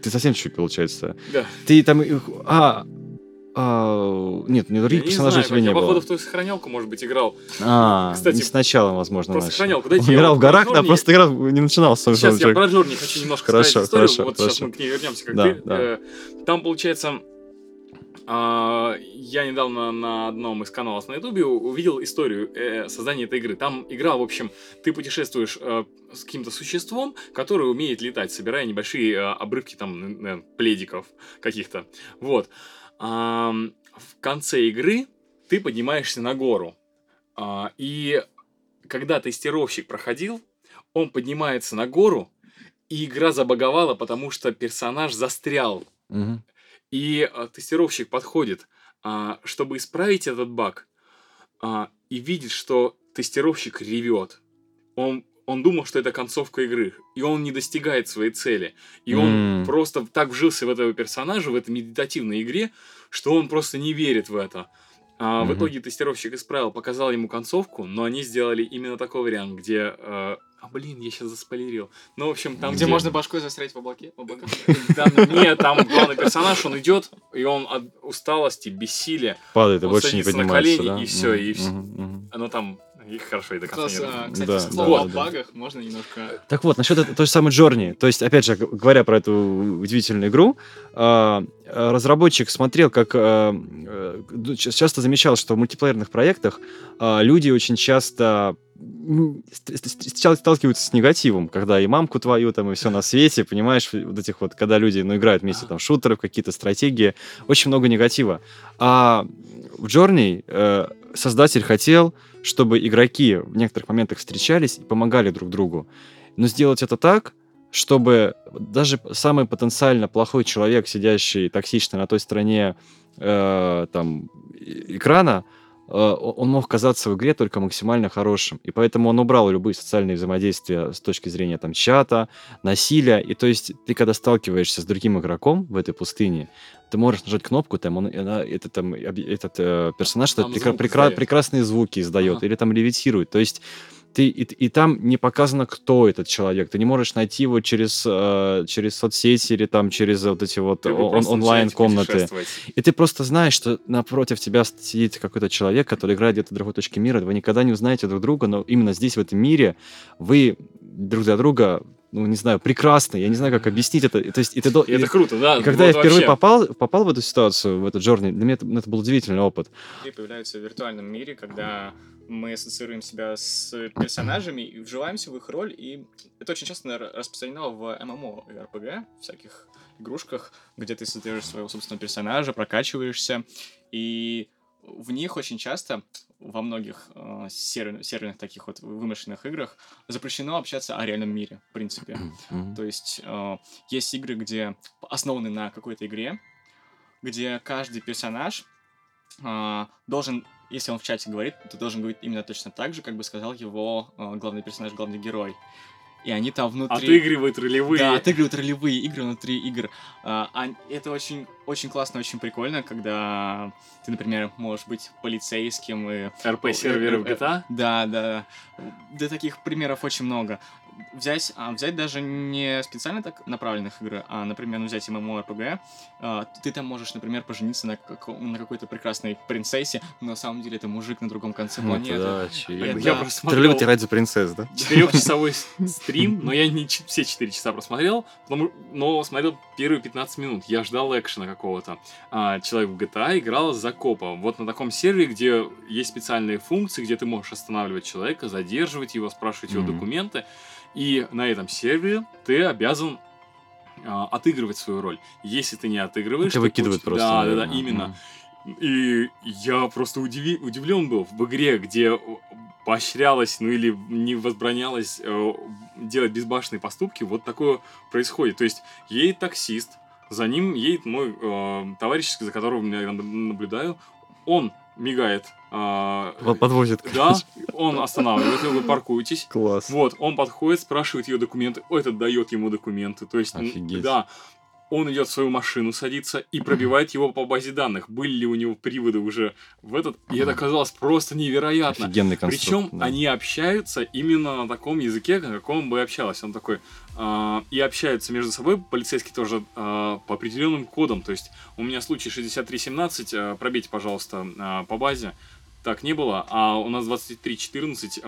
Ты совсем чуть, получается.
Да.
Ты там... А, а, нет, не
Я
других
не
персонажей
знаю,
у тебя
как
не
я,
было.
походу, в ту сохранялку, может быть, играл.
А, [laughs]
Кстати,
не сначала, возможно,
Просто
начал.
сохранялку. Дайте
Он
я
играл в горах, да, просто игра не начинал с
Сейчас я
саундтрек.
про Джорни хочу немножко
Хорошо,
сказать историю.
хорошо,
вот сейчас
хорошо.
мы к ней вернемся, как
Да,
ты.
да.
Э, Там, получается, а, я недавно на одном из каналов на Ютубе увидел историю э, создания этой игры. Там игра, в общем, ты путешествуешь э, с каким-то существом, которое умеет летать, собирая небольшие э, обрывки там э, пледиков каких-то. Вот. В конце игры ты поднимаешься на гору. А, и когда тестировщик проходил, он поднимается на гору, и игра забаговала, потому что персонаж застрял.
Мгм.
И а, тестировщик подходит, а, чтобы исправить этот баг, и видит, что тестировщик ревет. Он, он думал, что это концовка игры, и он не достигает своей цели. И он
М.
просто так вжился в этого персонажа, в этой медитативной игре, что он просто не верит в это. А, В
Мгм.
итоге тестировщик исправил, показал ему концовку, но они сделали именно такой вариант, где э, А, блин, я сейчас заспойлерил. Ну, в общем, там,
Где можно башкой застрять в облаке? В облаках? [laughs]
Там, нет, там главный персонаж, он идет, и он от усталости, бессилия,
Падает и больше не
на
поднимается,
колени,
да?
и всё, и
мгм.
оно там, их хорошо и до конца
Класс, Кстати,
Да,
со
да,
о
да.
багах можно немножко...
Так вот, насчет той же самой Джорни. То есть, опять же, говоря про эту удивительную игру, а, разработчик смотрел, как а, э, ча- часто замечал, что в мультиплеерных проектах а, люди очень часто сначала сталкиваются с негативом, когда и мамку твою, там, и все на свете, понимаешь, вот этих вот, когда люди, ну, играют вместе, там, шутеры, какие-то стратегии, очень много негатива. А в Journey э, создатель хотел, чтобы игроки в некоторых моментах встречались и помогали друг другу. Но сделать это так, чтобы даже самый потенциально плохой человек, сидящий токсично на той стороне э, там, экрана, он мог казаться в игре только максимально хорошим. И поэтому он убрал любые социальные взаимодействия с точки зрения там, чата, насилия. И то есть ты, когда сталкиваешься с другим игроком в этой пустыне, ты можешь нажать кнопку, там, он, она- это, там, этот э, персонаж
Там
прекра- прекра- прекрасные звуки издает
Ага.
или там левитирует. То есть ты, и, и там не показано, кто этот человек. Ты не можешь найти его через, э, через соцсети или там через вот эти вот он- онлайн-комнаты.
путешествовать.
И ты просто знаешь, что напротив тебя сидит какой-то человек, который играет где-то в другой точке мира. Вы никогда не узнаете друг друга, но именно здесь, в этом мире, вы друг для друга, ну, не знаю, прекрасны. Я не знаю, как объяснить это. И То есть, и ты,
И это
и-
круто, да.
и когда
вот
я впервые
вообще.
попал, попал в эту ситуацию, в этот Джорни, для меня это, ну, это был удивительный опыт.
игры появляются в виртуальном мире, когда мы ассоциируем себя с персонажами и вживаемся в их роль, и это очень часто распространено в ММО и РПГ, всяких игрушках, где ты создаешь своего собственного персонажа, прокачиваешься, и в них очень часто, во многих э, серверных, серверных таких вот вымышленных играх, запрещено общаться о реальном мире, в принципе. То есть э, есть игры, где основаны на какой-то игре, где каждый персонаж э, должен, если он в чате говорит, то должен говорить именно точно так же, как бы сказал его э, главный персонаж, главный герой. И они там внутри...
Отыгрывает ролевые.
Да, отыгрывают ролевые игры внутри игр. А, а это очень, очень классно, очень прикольно, когда ты, например, можешь быть полицейским и
РП-серверы в
Э, э,
GTA.
да, да. Да таких примеров очень много. Взять, а, взять даже не специально так направленных игр, а, например, ну, взять MMORPG, а, ты там можешь, например, пожениться на, како- на какой-то прекрасной принцессе, но на самом деле это мужик на другом конце
Вот,
планеты.
да,
Это-
очевидно.
Я
да.
просто
Ты любишь
смотрел
играть за принцесс, да?
четырехчасовой [laughs] стрим, но я не все четыре часа просмотрел, но смотрел первые 15 минут. Я ждал экшена какого-то. А, человек в GTA играл за копа. Вот на таком сервере, где есть специальные функции, где ты можешь останавливать человека, задерживать его, спрашивать его документы. И на этом сервере ты обязан а, отыгрывать свою роль. Если ты не отыгрываешь...
Тебя выкидывают просто.
Да, да, да,
наверное.
именно. И я просто удиви- удивлен был в игре, где поощрялось, ну или не возбранялось э, делать безбашенные поступки, вот такое происходит. То есть едет таксист, за ним едет мой э, товарищ, за которым я наб- наблюдаю, он мигает. Э,
Вот Подвозит.
да, он останавливает, вы паркуетесь.
Класс.
Вот, он подходит, спрашивает ее документы, этот дает ему документы. То есть,
Офигеть.
да, он идет в свою машину, садится и пробивает его по базе данных. Были ли у него приводы уже в этот? И это казалось просто невероятно.
Офигенный конструкт.
Причем
да.
они общаются именно на таком языке, на каком бы общалась. Он такой а, и общаются между собой полицейские тоже а, по определенным кодам. То есть у меня случай 6317, а, пробейте, пожалуйста, а, по базе. Так не было, а у нас 2314,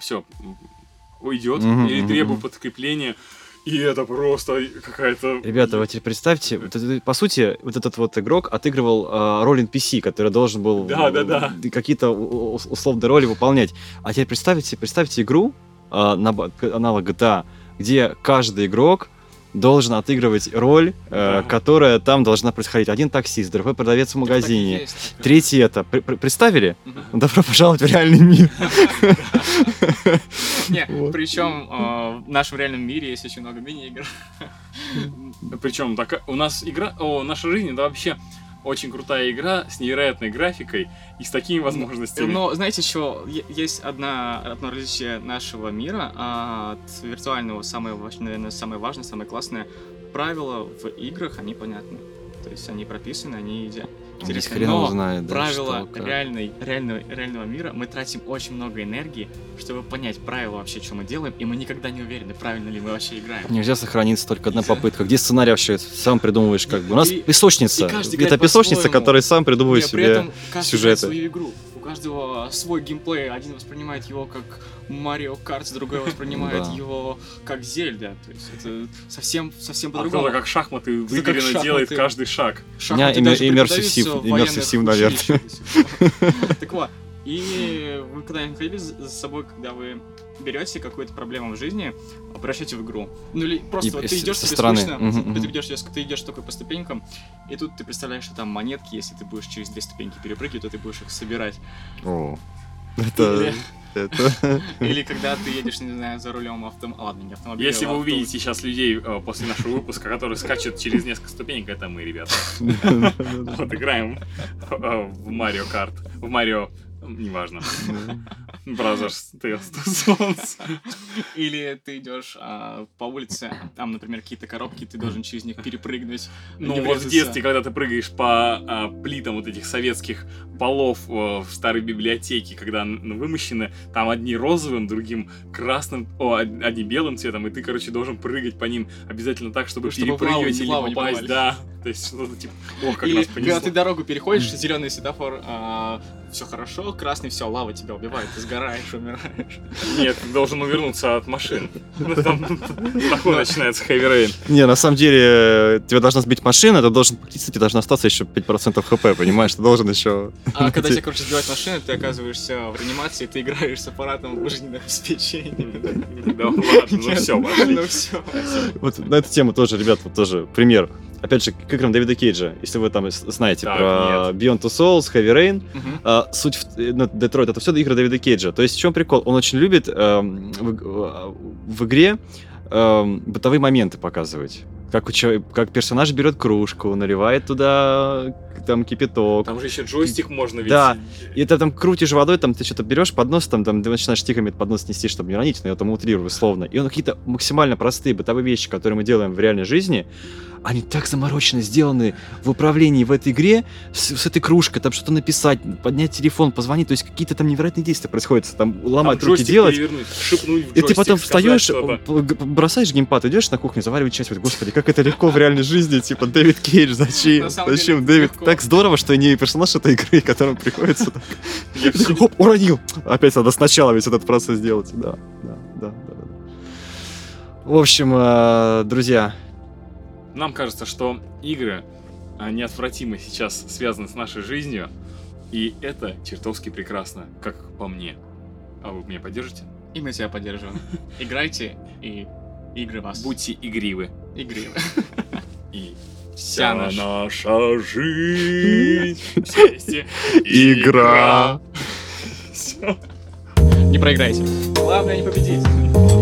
все, уйдет
мгм,
требует
мгм.
подкрепления. И это просто какая-то...
Ребята, вы теперь представьте, по сути, вот этот вот игрок отыгрывал а, роль NPC, который должен был
Да, да, да.
э, какие-то условные роли выполнять. А теперь представьте, представьте игру, к- аналог GTA, где каждый игрок должен отыгрывать роль, э,
Да.
которая там должна происходить. Один таксист, другой продавец в
и
магазине,
есть, так и-
третий это. Пр- пр- представили?
Мгм.
Добро пожаловать в реальный мир. [laughs]
Причем э, в нашем реальном мире есть очень много мини-игр. [laughs]
Причем у нас игра, о, наша жизнь это вообще очень крутая игра с невероятной графикой и с такими возможностями.
Но знаете что? Е- Есть одна, одно различие нашего мира а, от виртуального, самое, наверное, самое важное, самое классное. Правила в играх, они понятны. То есть они прописаны, они идеально. Интересно,
хрен
но
знает, да,
правила
что,
реальной, реального, реального мира мы тратим очень много энергии, чтобы понять правила вообще, что мы делаем, и мы никогда не уверены, правильно ли мы вообще играем.
Нельзя сохраниться только одна попытка. Где сценарий вообще? Сам придумываешь как бы. У нас
И-
песочница.
и
Это песочница, которая сам придумывает
Не, при
себе
этом каждый
сюжеты.
свою игру. У каждого свой геймплей. Один воспринимает его как Марио Карт, другой [laughs] воспринимает его как Зельда. То есть это совсем, совсем
А
по-другому.
как шахматы выверенно делает каждый шаг.
Шахматы даже
иммерсив- наверное.
Так вот, и вы когда-нибудь ходили за собой, когда вы берете какую-то проблему в жизни, обращаете в игру. Ну или просто
И
вот ты идешь себе
стороны.
скучно,
Мгм,
ты идешь, ты идешь такой по ступенькам, и тут ты представляешь, что там монетки, если ты будешь через две ступеньки перепрыгивать, то ты будешь их собирать.
О, это...
Или-
это- [laughs]
Или когда ты едешь, не знаю, за рулем автомобиля. Ладно, не автомобиля.
Если
а
вы
автобуса.
увидите сейчас людей э, после нашего выпуска, которые скачут через несколько ступенек, это мы, ребята. [laughs] Вот играем э, в Марио Карт. В Марио... Неважно. Brothers Tales to Sons.
Или ты идешь а, по улице, там, например, какие-то коробки, ты должен через них перепрыгнуть.
Ну вот в детстве, когда ты прыгаешь по а, плитам вот этих советских полов э, в старой библиотеке, когда н- вымощены, там одни розовым, другим красным, о, од- одни белым цветом, и ты, короче, должен прыгать по ним обязательно так, чтобы,
Ну, чтобы
перепрыгивать или попасть, да. То есть что-то типа, о, как
Или
нас
когда
понесло.
ты дорогу переходишь, зеленый светофор, все хорошо, красный, все, лава тебя убивает, ты сгораешь, умираешь.
Нет, ты должен увернуться от машин. Ну, Там такой начинается Rain.
Не, на самом деле, э, тебя должна сбить машина, ты должен покриться, тебе должно остаться еще 5% хп, понимаешь? Ты должен еще...
А когда тебя, короче, сбивает машина, ты оказываешься в реанимации, ты играешь с аппаратом жизненного обеспечения.
Да ладно, ну все.
Ну все.
Вот на эту тему тоже, ребят, вот тоже пример. Опять же, к играм Дэвида Кейджа, если вы там знаете
Так,
про Beyond Two Souls, Heavy Rain, а, суть в э, ну, Детройт это все игры Дэвида Кейджа. То есть в чем прикол? Он очень любит эм, в, э, в игре эм, бытовые моменты показывать. Как, у чел- как персонаж берет кружку, наливает туда там кипяток.
Там же еще джойстик можно ведь.
Да. И ты там крутишь водой, там ты что-то берешь поднос, там, там ты начинаешь тихо этот поднос нести, чтобы не ронить, но я там утрирую словно. И он какие-то максимально простые бытовые вещи, которые мы делаем в реальной жизни, они так замороченно сделаны в управлении в этой игре, с, с этой кружкой, там что-то написать, поднять телефон, позвонить, то есть какие-то там невероятные действия происходят, там
Там
ломать руки
джойстик
делать.
шипнуть в
И ты потом встаешь, бросаешь геймпад, идешь на кухню, заваривать чай, говоришь, господи, как это легко в реальной жизни, типа, Дэвид Кейдж, зачем? Зачем, Дэвид? Так здорово, что я не персонаж этой игры, [laughs] которому приходится так хоп, уронил. Опять надо сначала весь этот процесс делать. Да, да, да, да. да. В общем, э, друзья,
Нам кажется, что игры а, неотвратимо сейчас связаны с нашей жизнью, и это чертовски прекрасно, как по мне. А вы меня поддержите?
И мы тебя поддерживаем. [laughs] Играйте, и игры вас.
Будьте игривы.
игры. [laughs]
И
Вся наша.
жизнь. [laughs]
Игра. [laughs]
Не проиграйте. Главное не победить.